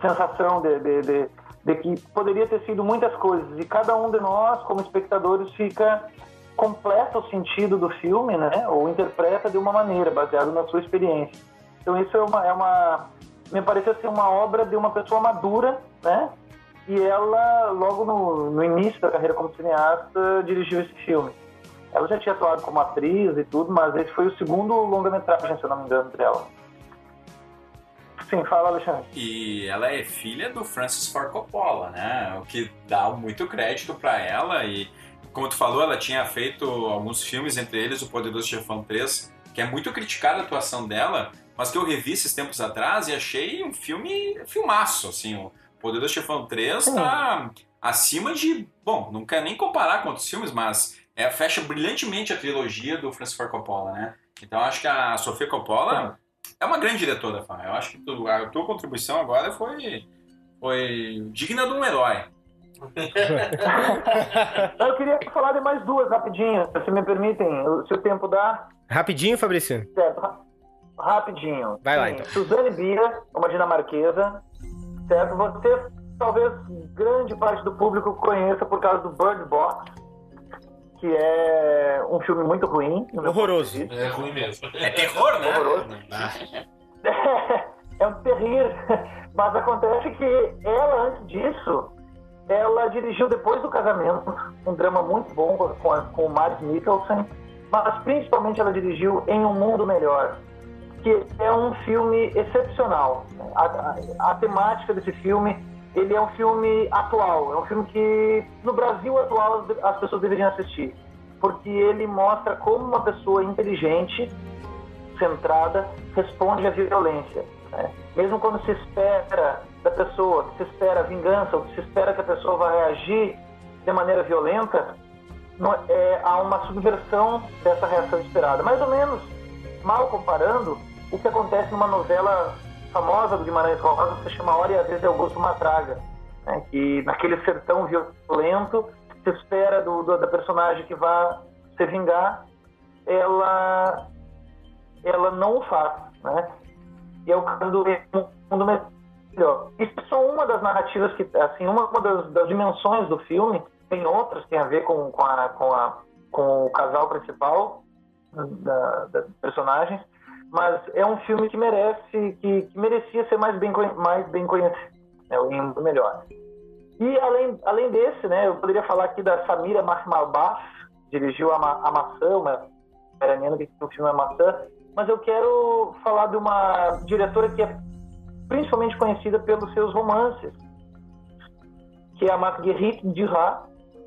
sensação de, de, de, de que poderia ter sido muitas coisas. E cada um de nós, como espectadores, fica completa o sentido do filme, né? Ou interpreta de uma maneira, baseado na sua experiência. Então isso é uma, é uma me pareceu ser uma obra de uma pessoa madura, né? E ela, logo no, no início da carreira como cineasta, dirigiu esse filme. Ela já tinha atuado como atriz e tudo, mas esse foi o segundo longa-metragem, se eu não me engano, dela. Sim, fala, Alexandre. E ela é filha do Francis Ford Coppola, né? O que dá muito crédito pra ela e como tu falou, ela tinha feito alguns filmes, entre eles O Poderoso Chefão 3, que é muito criticada a atuação dela, mas que eu revi esses tempos atrás e achei um filme filmaço, assim, o Poderoso Chefão 3 tá acima de, bom, não quero nem comparar com outros filmes, mas é, fecha brilhantemente a trilogia do Francis Ford Coppola, né? Então acho que a Sofia Coppola é uma grande diretora, Fá. Eu acho que tu, a tua contribuição agora foi, foi digna de um herói. [laughs] Eu queria falar de mais duas rapidinho, se me permitem, se o tempo dá. Rapidinho, Fabrício. Certo, ra- rapidinho. Vai lá, Sim, então. Suzane Bia, uma dinamarquesa, certo? Você, talvez grande parte do público conheça por causa do Bird Box, que é um filme muito ruim. Horroroso. É ruim mesmo. É terror, né? Horroroso. [laughs] é um terrível. [laughs] Mas acontece que ela, antes disso, ela dirigiu depois do casamento um drama muito bom com, a, com o Mads Mikkelsen, mas principalmente ela dirigiu Em Um Mundo Melhor, que é um filme excepcional. A, a- a temática desse filme, ele é um filme atual, é um filme que no Brasil atual as- as pessoas deveriam assistir, porque ele mostra como uma pessoa inteligente centrada responde à violência. né? Mesmo quando se espera da pessoa, que se espera vingança, ou que se espera que a pessoa vai reagir de maneira violenta, não- é, há uma subversão dessa reação esperada. Mais ou menos, mal comparando, o que acontece numa novela famosa do Guimarães Rosa, se chama Hora e a Vez de Augusto Matraga, né? que naquele sertão violento se espera do, do- da personagem que vai se vingar, ela ela não o faz, né? E é o caso do mundo melhor. Isso é só uma das narrativas que, assim, uma, uma das, das dimensões do filme. Tem outras que tem a ver com, com, a, com, a, com o casal principal da, das personagens, mas é um filme que merece, que, que merecia ser mais bem, mais bem conhecido, é o mundo melhor. E além, além desse, né, eu poderia falar aqui da Samira Mahmalbaf, dirigiu a, Ma- a Maçã, uma iraniana que o filme é Maçã, mas eu quero falar de uma diretora que é principalmente conhecida pelos seus romances, que é a Marguerite Duras.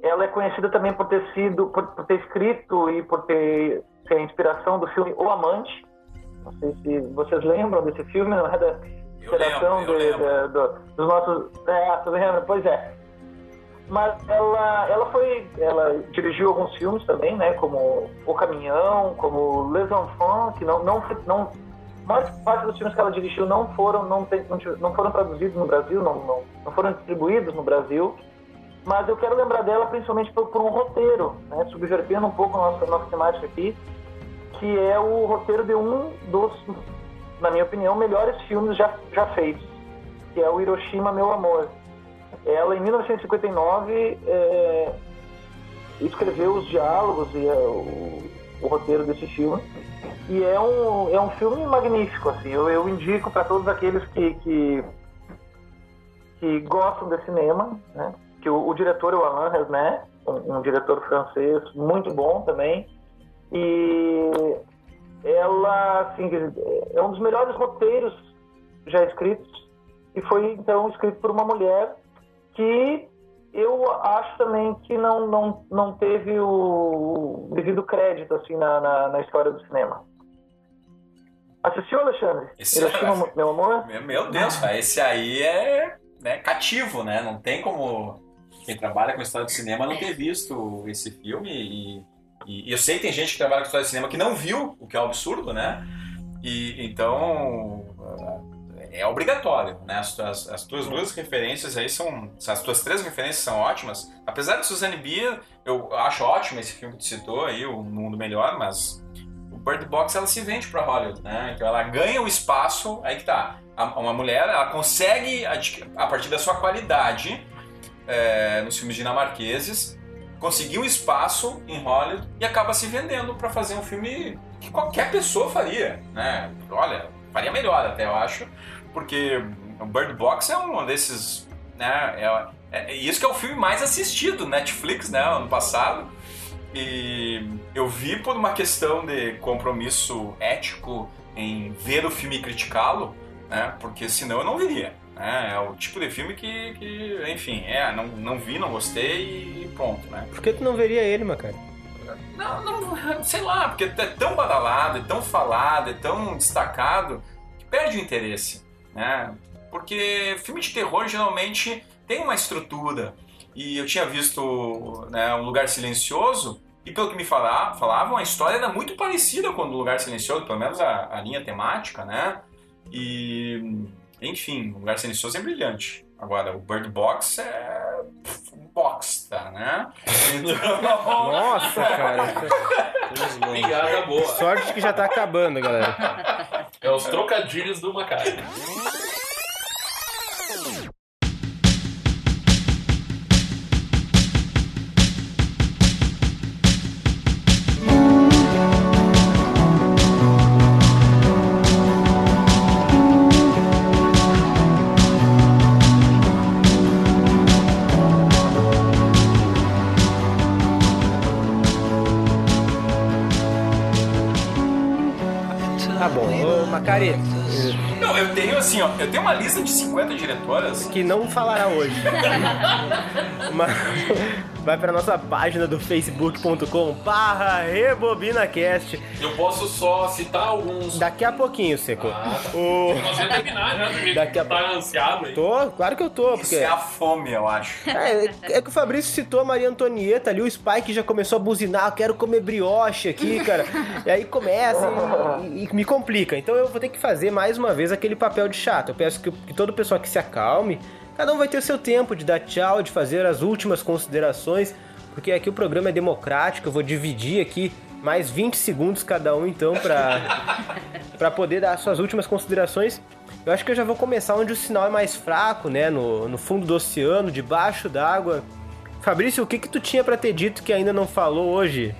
Ela é conhecida também por ter sido, por, por ter escrito e por ter, ter a inspiração do filme O Amante. Não sei se vocês lembram desse filme, não é da Eu lembro, de- de- do- dos nossos. É, você lembra? Pois é. Mas ela, ela foi, ela dirigiu alguns filmes também, né? Como O Caminhão, como Les Enfants, que não, não, não, maior parte dos filmes que ela dirigiu não foram, não, tem, não foram traduzidos no Brasil, não, não, não foram distribuídos no Brasil. Mas eu quero lembrar dela principalmente por, por um roteiro, né? Subvertendo um pouco a nossa, nossa temática aqui, que é o roteiro de um dos, na minha opinião, melhores filmes já, já feitos, que é o Hiroshima, Meu Amor. Ela, em 1959, é, escreveu os diálogos e é, o, o roteiro desse filme. E é um, é um filme magnífico, assim. Eu, eu indico para todos aqueles que, que, que gostam de cinema, né? Que o, o diretor é o Alain Resnais, um, um diretor francês muito bom também. E ela, assim, é um dos melhores roteiros já escritos e foi então escrito por uma mulher que eu acho também que não, não, não teve o devido crédito assim na, na, na história do cinema. Assistiu, Alexandre? Esse- Hiroshima, meu amor? Meu, meu Deus, cara, esse aí é né, cativo, né? Não tem como quem trabalha com história de cinema não ter visto esse filme. E, e eu sei que tem gente que trabalha com história de cinema que não viu, o que é um absurdo, né? E então é obrigatório, né? As tuas, as tuas duas referências aí são. As tuas três referências são ótimas. Apesar de Suzanne Bia, eu acho ótimo esse filme que tu citou aí, O Mundo Melhor, mas o Bird Box ela se vende para Hollywood, né? Então ela ganha o espaço, aí que tá. A- Uma mulher, ela consegue, a partir da sua qualidade é, nos filmes dinamarqueses, conseguir um espaço em Hollywood e acaba se vendendo para fazer um filme que qualquer pessoa faria, né? Olha, faria melhor até, eu acho, porque o Bird Box é um desses, né? É, é- é isso que é o filme mais assistido Netflix, né? Ano passado. e eu vi por uma questão de compromisso ético em ver o filme e criticá-lo, né? Porque senão eu não viria. Né? É o tipo de filme que, que enfim, é, não, não vi, não gostei e pronto, né? Por que tu não veria ele, Macari? Não, não, sei lá, porque é tão badalado, é tão falado, é tão destacado que perde o interesse, né? Porque filme de terror geralmente tem uma estrutura. E eu tinha visto né, Um Lugar Silencioso, e pelo que me falavam, falavam, a história era muito parecida com o Lugar Silencioso, pelo menos a, a linha temática, né? E, enfim, O Lugar Silencioso é brilhante. Agora, o Bird Box é bosta, né? Então, Nossa, cara. [laughs] Piada boa. Sorte que já tá acabando, galera. É os trocadilhos do Macari. Não, eu tenho assim, ó, eu tenho uma lista de 50 diretoras. que não falará hoje. [laughs] Mas vai pra nossa página do facebook.com barra rebobinacast. Eu posso só citar alguns. Daqui a pouquinho, Seco. Ah, tá. O... Vamos terminar jeito Daqui a tá ansiado aí. Tô, claro que eu tô, Isso porque... é a fome, eu acho. É, é que o Fabrício citou a Maria Antonieta ali, o Spike já começou a buzinar, eu quero comer brioche aqui, cara. E aí começa e, e me complica. Então eu vou ter que fazer mais uma vez aquele papel de chato. Eu peço que, que todo pessoal que se acalme, cada um vai ter o seu tempo de dar tchau, de fazer as últimas considerações, porque aqui o programa é democrático, eu vou dividir aqui mais 20 segundos cada um, então, pra, [laughs] pra poder dar as suas últimas considerações. Eu acho que eu já vou começar onde o sinal é mais fraco, né? No, no fundo do oceano, debaixo d'água. Fabrício, o que que tu tinha pra ter dito que ainda não falou hoje?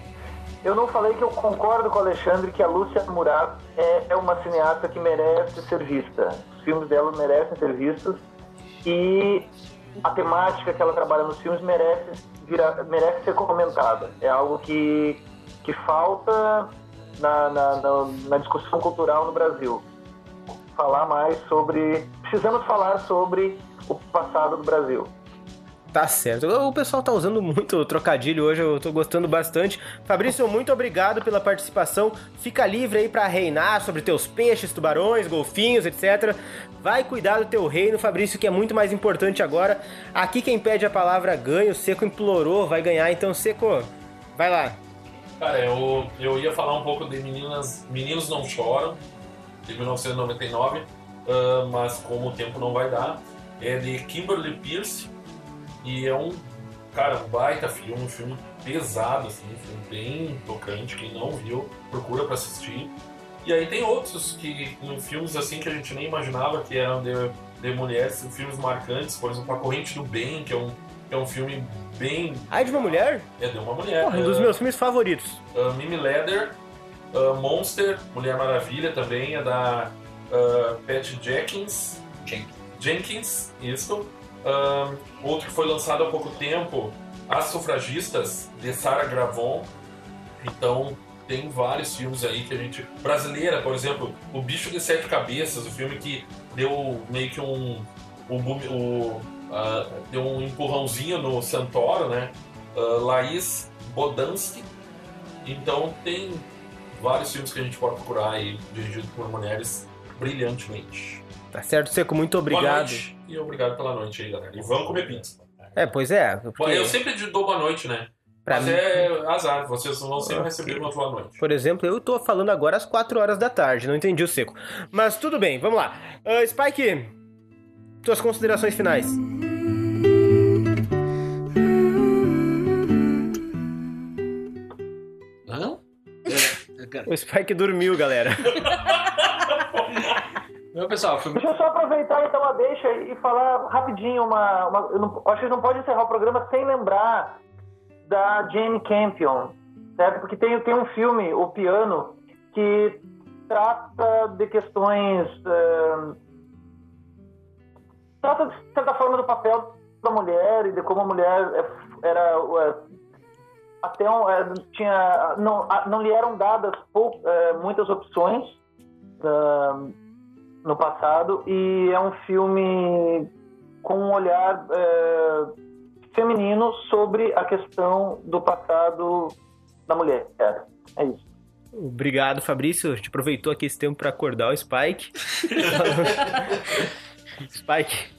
Eu não falei que eu concordo com o Alexandre que a Lúcia Murat é, é uma cineasta que merece ser vista. Os filmes dela merecem ser vistos e a temática que ela trabalha nos filmes merece, virar, merece ser comentada. É algo que, que falta na, na, na, na discussão cultural no Brasil. Falar mais sobre. Precisamos falar sobre o passado do Brasil. Tá certo. O pessoal tá usando muito trocadilho hoje, eu tô gostando bastante. Fabrício, muito obrigado pela participação. Fica livre aí pra reinar sobre teus peixes, tubarões, golfinhos, etc. Vai cuidar do teu reino, Fabrício, que é muito mais importante agora. Aqui quem pede a palavra ganha, o Seco implorou, vai ganhar. Então, Seco, vai lá. Cara, eu, eu ia falar um pouco de Meninas, Meninos Não Choram, de 1999, ah, mas como o tempo não vai dar, é de Kimberly Pierce e é um, cara, um baita filme, um filme pesado, assim, um filme bem tocante, quem não viu, procura pra assistir. E aí tem outros que, em filmes assim que a gente nem imaginava que eram de, de mulheres, filmes marcantes, por exemplo, A Corrente do Bem, que é um, que é um filme bem... Ai de uma mulher? É de uma mulher. Porra, um dos é- meus filmes favoritos. Uh, Mimi Leather, uh, Monster, Mulher Maravilha também, é da uh, Pat Jenkins. Jenkins. Jenkins, isso. Um, outro que foi lançado há pouco tempo, As Sufragistas, de Sarah Gravon. Então, tem vários filmes aí que a gente... Brasileira, por exemplo, O Bicho de Sete Cabeças, o filme que deu meio que um... boom- o, ah, deu um empurrãozinho no Santoro, né? Ah, Laís Bodansky. Então tem vários filmes que a gente pode procurar aí, dirigidos por mulheres brilhantemente. Tá certo, Seco, muito Boa obrigado. noite e obrigado pela noite aí, galera. E vamos comer pizza. É, pois é. Porque, Eu sempre dou boa noite, né? Pra Mas mim- é azar, vocês vão sempre receber uma boa noite. Por exemplo, eu tô falando agora às 4 horas da tarde, não entendi o seco. Mas tudo bem, vamos lá. Ah, Spike, tuas considerações finais. Hã? [laughs] O Spike dormiu, galera. [laughs] Meu pessoal, foi Deixa eu só aproveitar então a deixa e falar rapidinho uma. uma- eu não, acho que não pode encerrar o programa sem lembrar da Jane Campion, certo? Porque tem, tem um filme, O Piano, que trata de questões. eh, trata de certa forma do papel da mulher e de como a mulher é- era. eh, até um, é, tinha, não, não lhe eram dadas pou- muitas opções no passado e é um filme com um olhar é, feminino sobre a questão do passado da mulher. É, é isso. Obrigado, Fabrício. A gente aproveitou aqui esse tempo pra acordar o Spike. [laughs] Spike,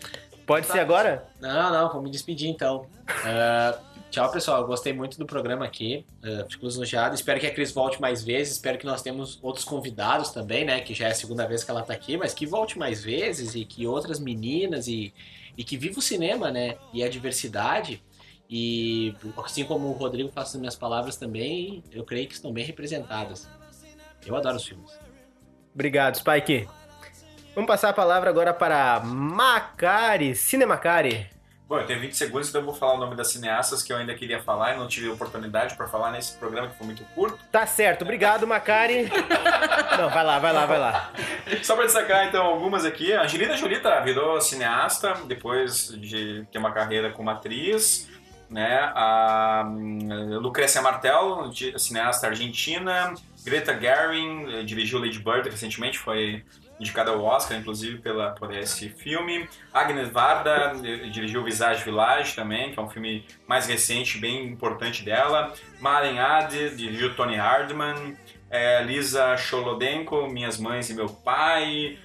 pode ser agora? Não, não, vou me despedir então. Ah, tchau, pessoal. Gostei muito do programa aqui. Ah, fico lisonjeado. Espero que a Cris volte mais vezes. Espero que nós temos outros convidados também, né? Que já é a segunda vez que ela tá aqui, mas que volte mais vezes e que outras meninas e, e que viva o cinema, né? E a diversidade. E assim como o Rodrigo faz as minhas palavras também, eu creio que estão bem representadas. Eu adoro os filmes. Obrigado, Spike. Vamos passar a palavra agora para Macari, Cinemacari. Bom, eu tenho 20 segundos, então eu vou falar o nome das cineastas que eu ainda queria falar e não tive oportunidade para falar nesse programa que foi muito curto. Tá certo, obrigado, Macari. Não, vai lá, vai lá, vai lá. Só para destacar, então, algumas aqui. A Angelina Jolie tá, virou cineasta depois de ter uma carreira como atriz. Né? A hum, Lucrécia Martel, cineasta argentina. Greta Gerwig eh, dirigiu Lady Bird recentemente, foi indicada ao Oscar, inclusive, pela, por esse filme. Agnes Varda eh, dirigiu Visage Village também, que é um filme mais recente, bem importante dela. Maren Ade dirigiu Tony Hardman. É, Lisa Cholodenko, Minhas Mães e Meu Pai.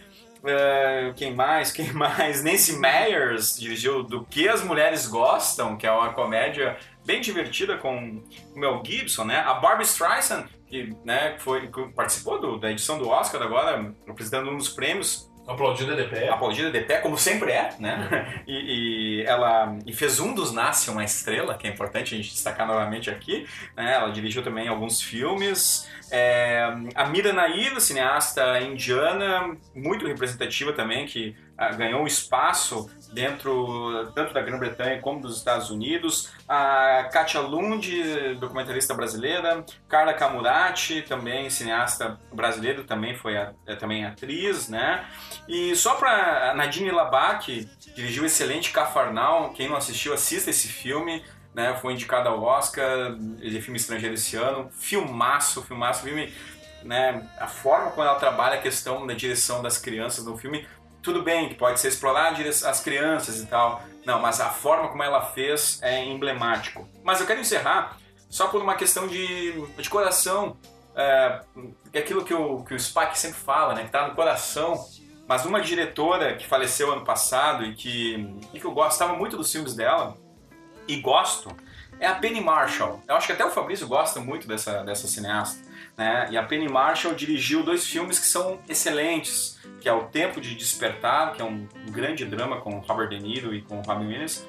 É, quem mais? Quem [laughs] mais? Nancy Meyers dirigiu Do Que as Mulheres Gostam, que é uma comédia bem divertida com o Mel Gibson, né? A Barbara Streisand, que né, foi, que participou do- da edição do Oscar agora, apresentando um dos prêmios Aplaudida de pé. aplaudida de pé, como sempre é, né? [laughs] E, e ela e fez um dos Nasce uma Estrela, que é importante a gente destacar novamente aqui. Né? Ela dirigiu também alguns filmes. É, a Mira Nair, cineasta indiana, muito representativa também, que ganhou um espaço dentro tanto da Grã-Bretanha como dos Estados Unidos. A Katia Lund, documentarista brasileira. Carla Camurati, também cineasta brasileira, também foi a- é também atriz, né? E só pra a Nadine Labak, dirigiu o excelente Cafarnal, quem não assistiu, assista esse filme, né? Foi indicado ao Oscar de filme estrangeiro esse ano. Filmaço, filmaço, filme, né? A forma como ela trabalha a questão da direção das crianças no filme, tudo bem que pode ser explorar as crianças e tal, não, mas a forma como ela fez é emblemático. Mas eu quero encerrar só por uma questão de, de coração, é, é aquilo que o, que o Spike sempre fala, né? Que tá no coração. Mas uma diretora que faleceu ano passado e que, e que eu gostava muito dos filmes dela, e gosto, é a Penny Marshall. Eu acho que até o Fabrício gosta muito dessa, dessa cineasta. Né? E a Penny Marshall dirigiu dois filmes que são excelentes, que é O Tempo de Despertar, que é um grande drama com Robert De Niro e com Robin Williams,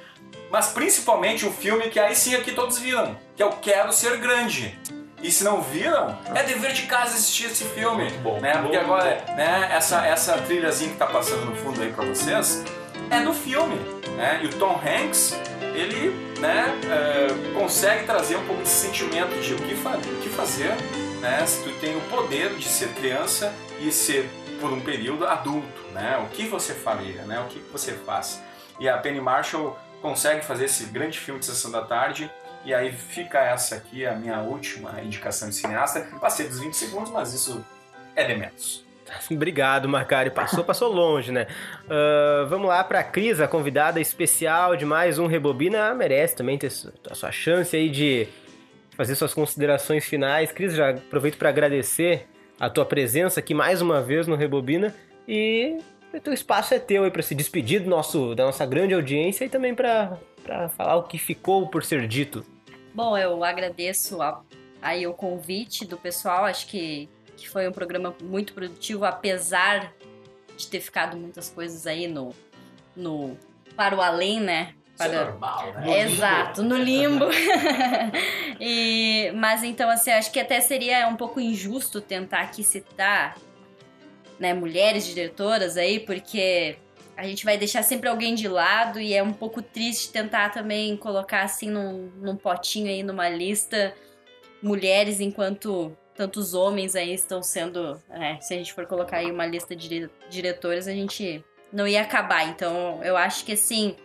mas principalmente um filme que aí sim aqui todos viram, que é o Quero Ser Grande. E se não viram, é dever de casa assistir esse filme. Muito bom. Né? Porque agora, né, essa, essa trilhazinha que tá passando no fundo aí pra vocês, é no filme. Né? E o Tom Hanks, ele né, é, consegue trazer um pouco desse sentimento de o que, fa o que fazer né, se tu tem o poder de ser criança e ser, por um período, adulto. Né? O que você faria, né? o que você faz. E a Penny Marshall consegue fazer esse grande filme de Sessão da Tarde e aí fica essa aqui, a minha última indicação de cineasta. Passei dos 20 segundos, mas isso é de menos. [laughs] Obrigado, Macari. Passou, passou longe, né? Ah, vamos lá pra Cris, a convidada especial de mais um Rebobina. Merece também ter a sua chance aí de fazer suas considerações finais. Cris, já aproveito para agradecer a tua presença aqui mais uma vez no Rebobina e o teu espaço é teu aí para se despedir do nosso, da nossa grande audiência e também para falar o que ficou por ser dito. Bom, eu agradeço a- aí o convite do pessoal. Acho que, que foi um programa muito produtivo, apesar de ter ficado muitas coisas aí no, no para o além, né? Isso é Para, normal, né? Exato, no limbo. [laughs] e, mas então, assim, acho que até seria um pouco injusto tentar aqui citar né, mulheres diretoras aí, porque a gente vai deixar sempre alguém de lado e é um pouco triste tentar também colocar assim num, num potinho aí, numa lista, mulheres enquanto tantos homens aí estão sendo. né, se a gente for colocar aí uma lista de dire- diretoras, a gente não ia acabar. Então, eu acho que assim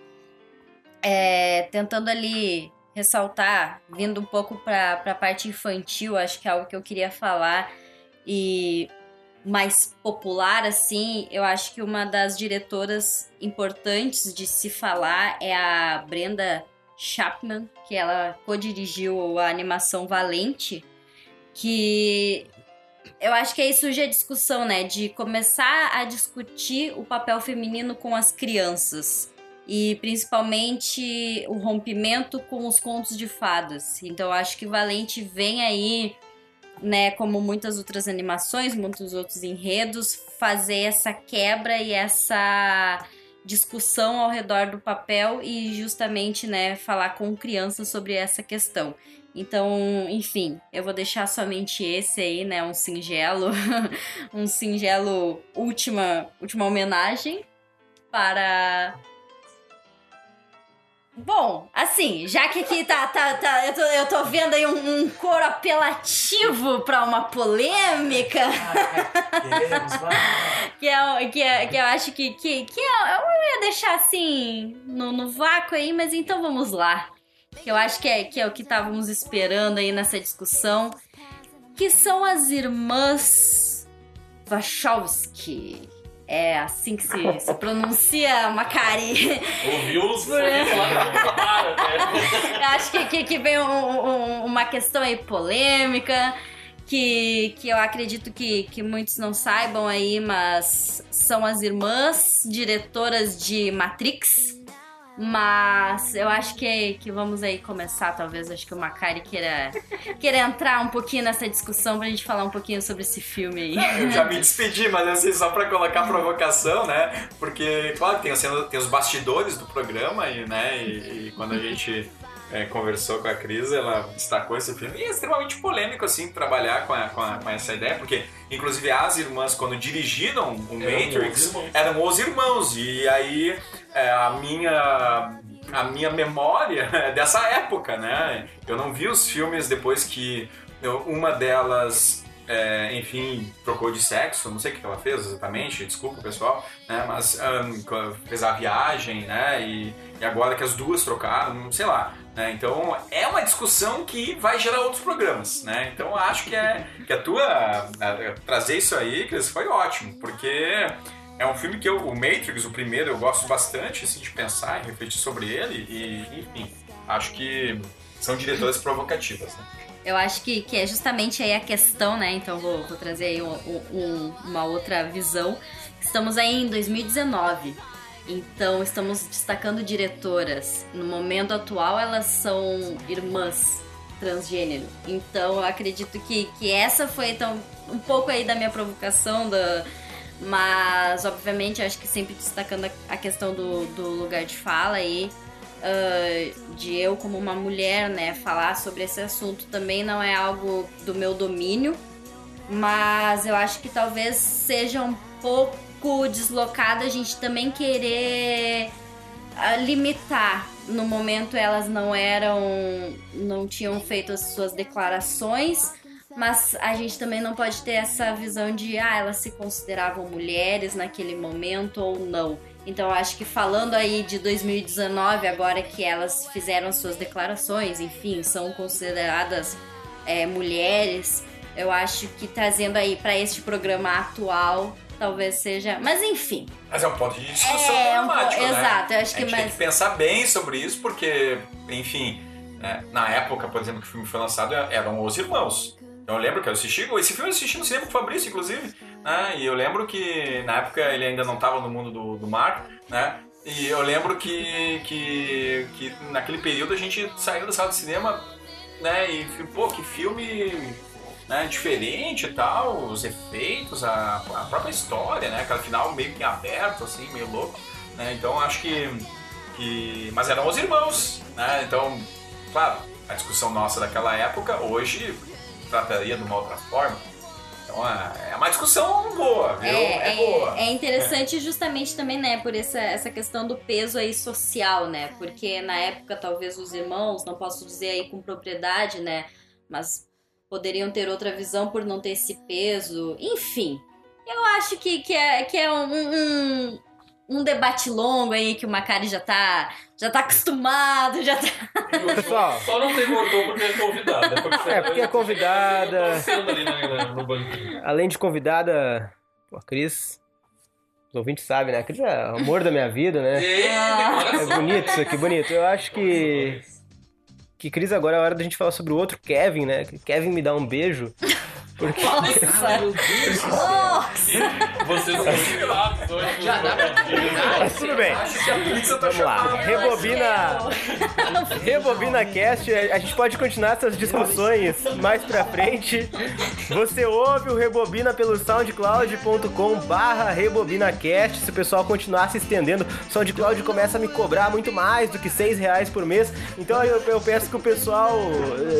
é, tentando ali ressaltar, vindo um pouco para a parte infantil, acho que é algo que eu queria falar e mais popular assim, eu acho que uma das diretoras importantes de se falar é a Brenda Chapman, que ela co-dirigiu a animação Valente, que eu acho que aí surge a discussão, né, de começar a discutir o papel feminino com as crianças e principalmente o rompimento com os contos de fadas. Então acho que Valente vem aí, né, como muitas outras animações, muitos outros enredos, fazer essa quebra e essa discussão ao redor do papel e justamente, né, falar com crianças sobre essa questão. Então, enfim, eu vou deixar somente esse aí, né, um singelo, [laughs] um singelo última, última homenagem para Bom, assim, já que aqui tá, tá, tá eu, tô, eu tô vendo aí um, um coro apelativo pra uma polêmica. [laughs] que, é, que, é, que eu acho que, que, que eu, eu ia deixar assim no, no vácuo aí, mas então vamos lá. Que eu acho que é, que é o que estávamos esperando aí nessa discussão. Que são as irmãs Wachowski. É assim que se, se pronuncia, Macari. Ouviu os cara, né? Eu acho que, que vem um- um- uma questão aí polêmica, que, que eu acredito que, que muitos não saibam aí, mas são as irmãs diretoras de Matrix. Mas eu acho que, que vamos aí começar, talvez. Acho que o Macari queira, queira entrar um pouquinho nessa discussão pra gente falar um pouquinho sobre esse filme aí. Eu já me despedi, mas assim, só pra colocar provocação, né? Porque, claro, tem, a cena- tem os bastidores do programa e, né, e, e quando a gente é, conversou com a Cris, ela destacou esse filme. E é extremamente polêmico, assim, trabalhar com, a- com, a- com essa ideia, porque, inclusive, as irmãs, quando dirigiram o Matrix, eram os irmãos. E aí, é, a minha... A minha memória [laughs] é dessa época, né? Eu não vi os filmes depois que uma delas é, enfim, trocou de sexo, não sei o que ela fez exatamente, desculpa pessoal, né, mas co- fez a viagem, né, e, e agora que as duas trocaram, sei lá, né, então é uma discussão que vai gerar outros programas, né, então acho que, é, que a tua, a- a- trazer isso aí, Cris, foi ótimo, porque é um filme que eu, o Matrix, o primeiro, eu gosto bastante, assim, de pensar e refletir sobre ele, e enfim, acho que são diretoras provocativas, né. Eu acho que, que é justamente aí a questão, né? Então vou, vou trazer aí um- um- uma outra visão. Estamos aí em 2019. Então estamos destacando diretoras. No momento atual elas são irmãs transgênero. Então eu acredito que, que essa foi então um pouco aí da minha provocação da mas obviamente eu acho que sempre destacando a, a questão do, do lugar de fala aí ah, de eu como uma mulher, né, falar sobre esse assunto também não é algo do meu domínio, mas eu acho que talvez seja um pouco deslocado a gente também querer ah, limitar. No momento elas não eram, não tinham feito as suas declarações, mas a gente também não pode ter essa visão de ah, elas se consideravam mulheres naquele momento ou não. Então acho que falando aí de 2019, agora que elas fizeram suas declarações, enfim, são consideradas é, mulheres, eu acho que trazendo aí para este programa atual, talvez seja. Mas enfim, Mas é um ponto de discussão É, um problemático, po- né? exato, eu acho que a gente tem mais- que pensar bem sobre isso, porque, enfim, né, na época, por exemplo, que o filme foi lançado, eram os irmãos. Eu lembro que eu assisti, esse filme eu assisti no cinema com o Fabrício, inclusive, né? E eu lembro que na época ele ainda não estava no mundo do, do mar, né? E eu lembro que, que, que naquele período a gente saiu da sala de cinema, né? E, pô, que filme né, diferente e tal, os efeitos, a, a própria história, né? Aquele final meio que aberto, assim, meio louco, né? Então acho que, que... Mas eram os irmãos, né? Então, claro, a discussão nossa daquela época, hoje, trataria de uma outra forma. Então é é uma discussão boa, viu? É, boa. é interessante justamente também, né, por essa, essa questão do peso aí social, né? Porque na época, talvez os irmãos, não posso dizer aí com propriedade, né? Mas poderiam ter outra visão por não ter esse peso. Enfim, eu acho que, que, é, que é um, um, um debate longo aí que o Macari já tá, já tá acostumado, já tá. Pessoal. Só não tem gordão porque é convidada. É porque, É, porque é convidada. Ali na- no banquinho. Além de convidada, a Cris, os ouvintes sabem, né? A Cris é o amor da minha vida, né? É declaração. bonito isso aqui, bonito. Eu acho que. Que Cris, agora é a hora da gente falar sobre o outro Kevin, né? Que Kevin me dá um beijo. Porque. Nossa! Vocês são hoje. Já dá pra Mas tudo bem. Acho que a pizza tá Vamos lá. Rebobina. Rebobina Cast, a gente pode continuar essas discussões mais pra frente. Você ouve o Rebobina pelo soundcloud.com barra RebobinaCast. Se o pessoal continuar se estendendo, o SoundCloud começa a me cobrar muito mais do que 6 reais por mês. Então eu, eu peço que o pessoal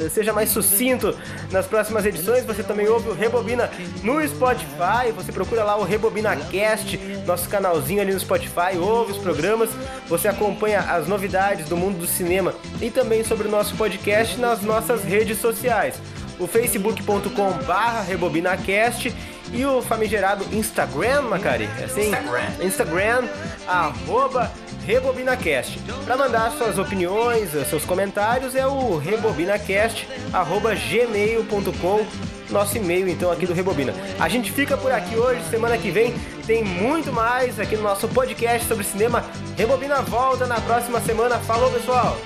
eh, seja mais sucinto nas próximas edições. Você também ouve o Rebobina no Spotify. Você procura lá o Rebobina Cast, nosso canalzinho ali no Spotify, ouve os programas. Você acompanha as novidades do mundo do cinema e também sobre o nosso podcast nas nossas redes sociais. O facebook.com barra rebobinacast e o famigerado Instagram, Macari. É assim? Instagram. Instagram, arroba RebobinaCast. Para mandar suas opiniões, seus comentários é o rebobinacast, arroba gmail.com, nosso e-mail então aqui do Rebobina. A gente fica por aqui hoje, semana que vem tem muito mais aqui no nosso podcast sobre cinema. Rebobina volta na próxima semana. Falou, pessoal!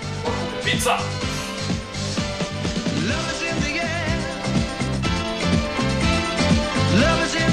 Pizza! Love is in the air. Love is in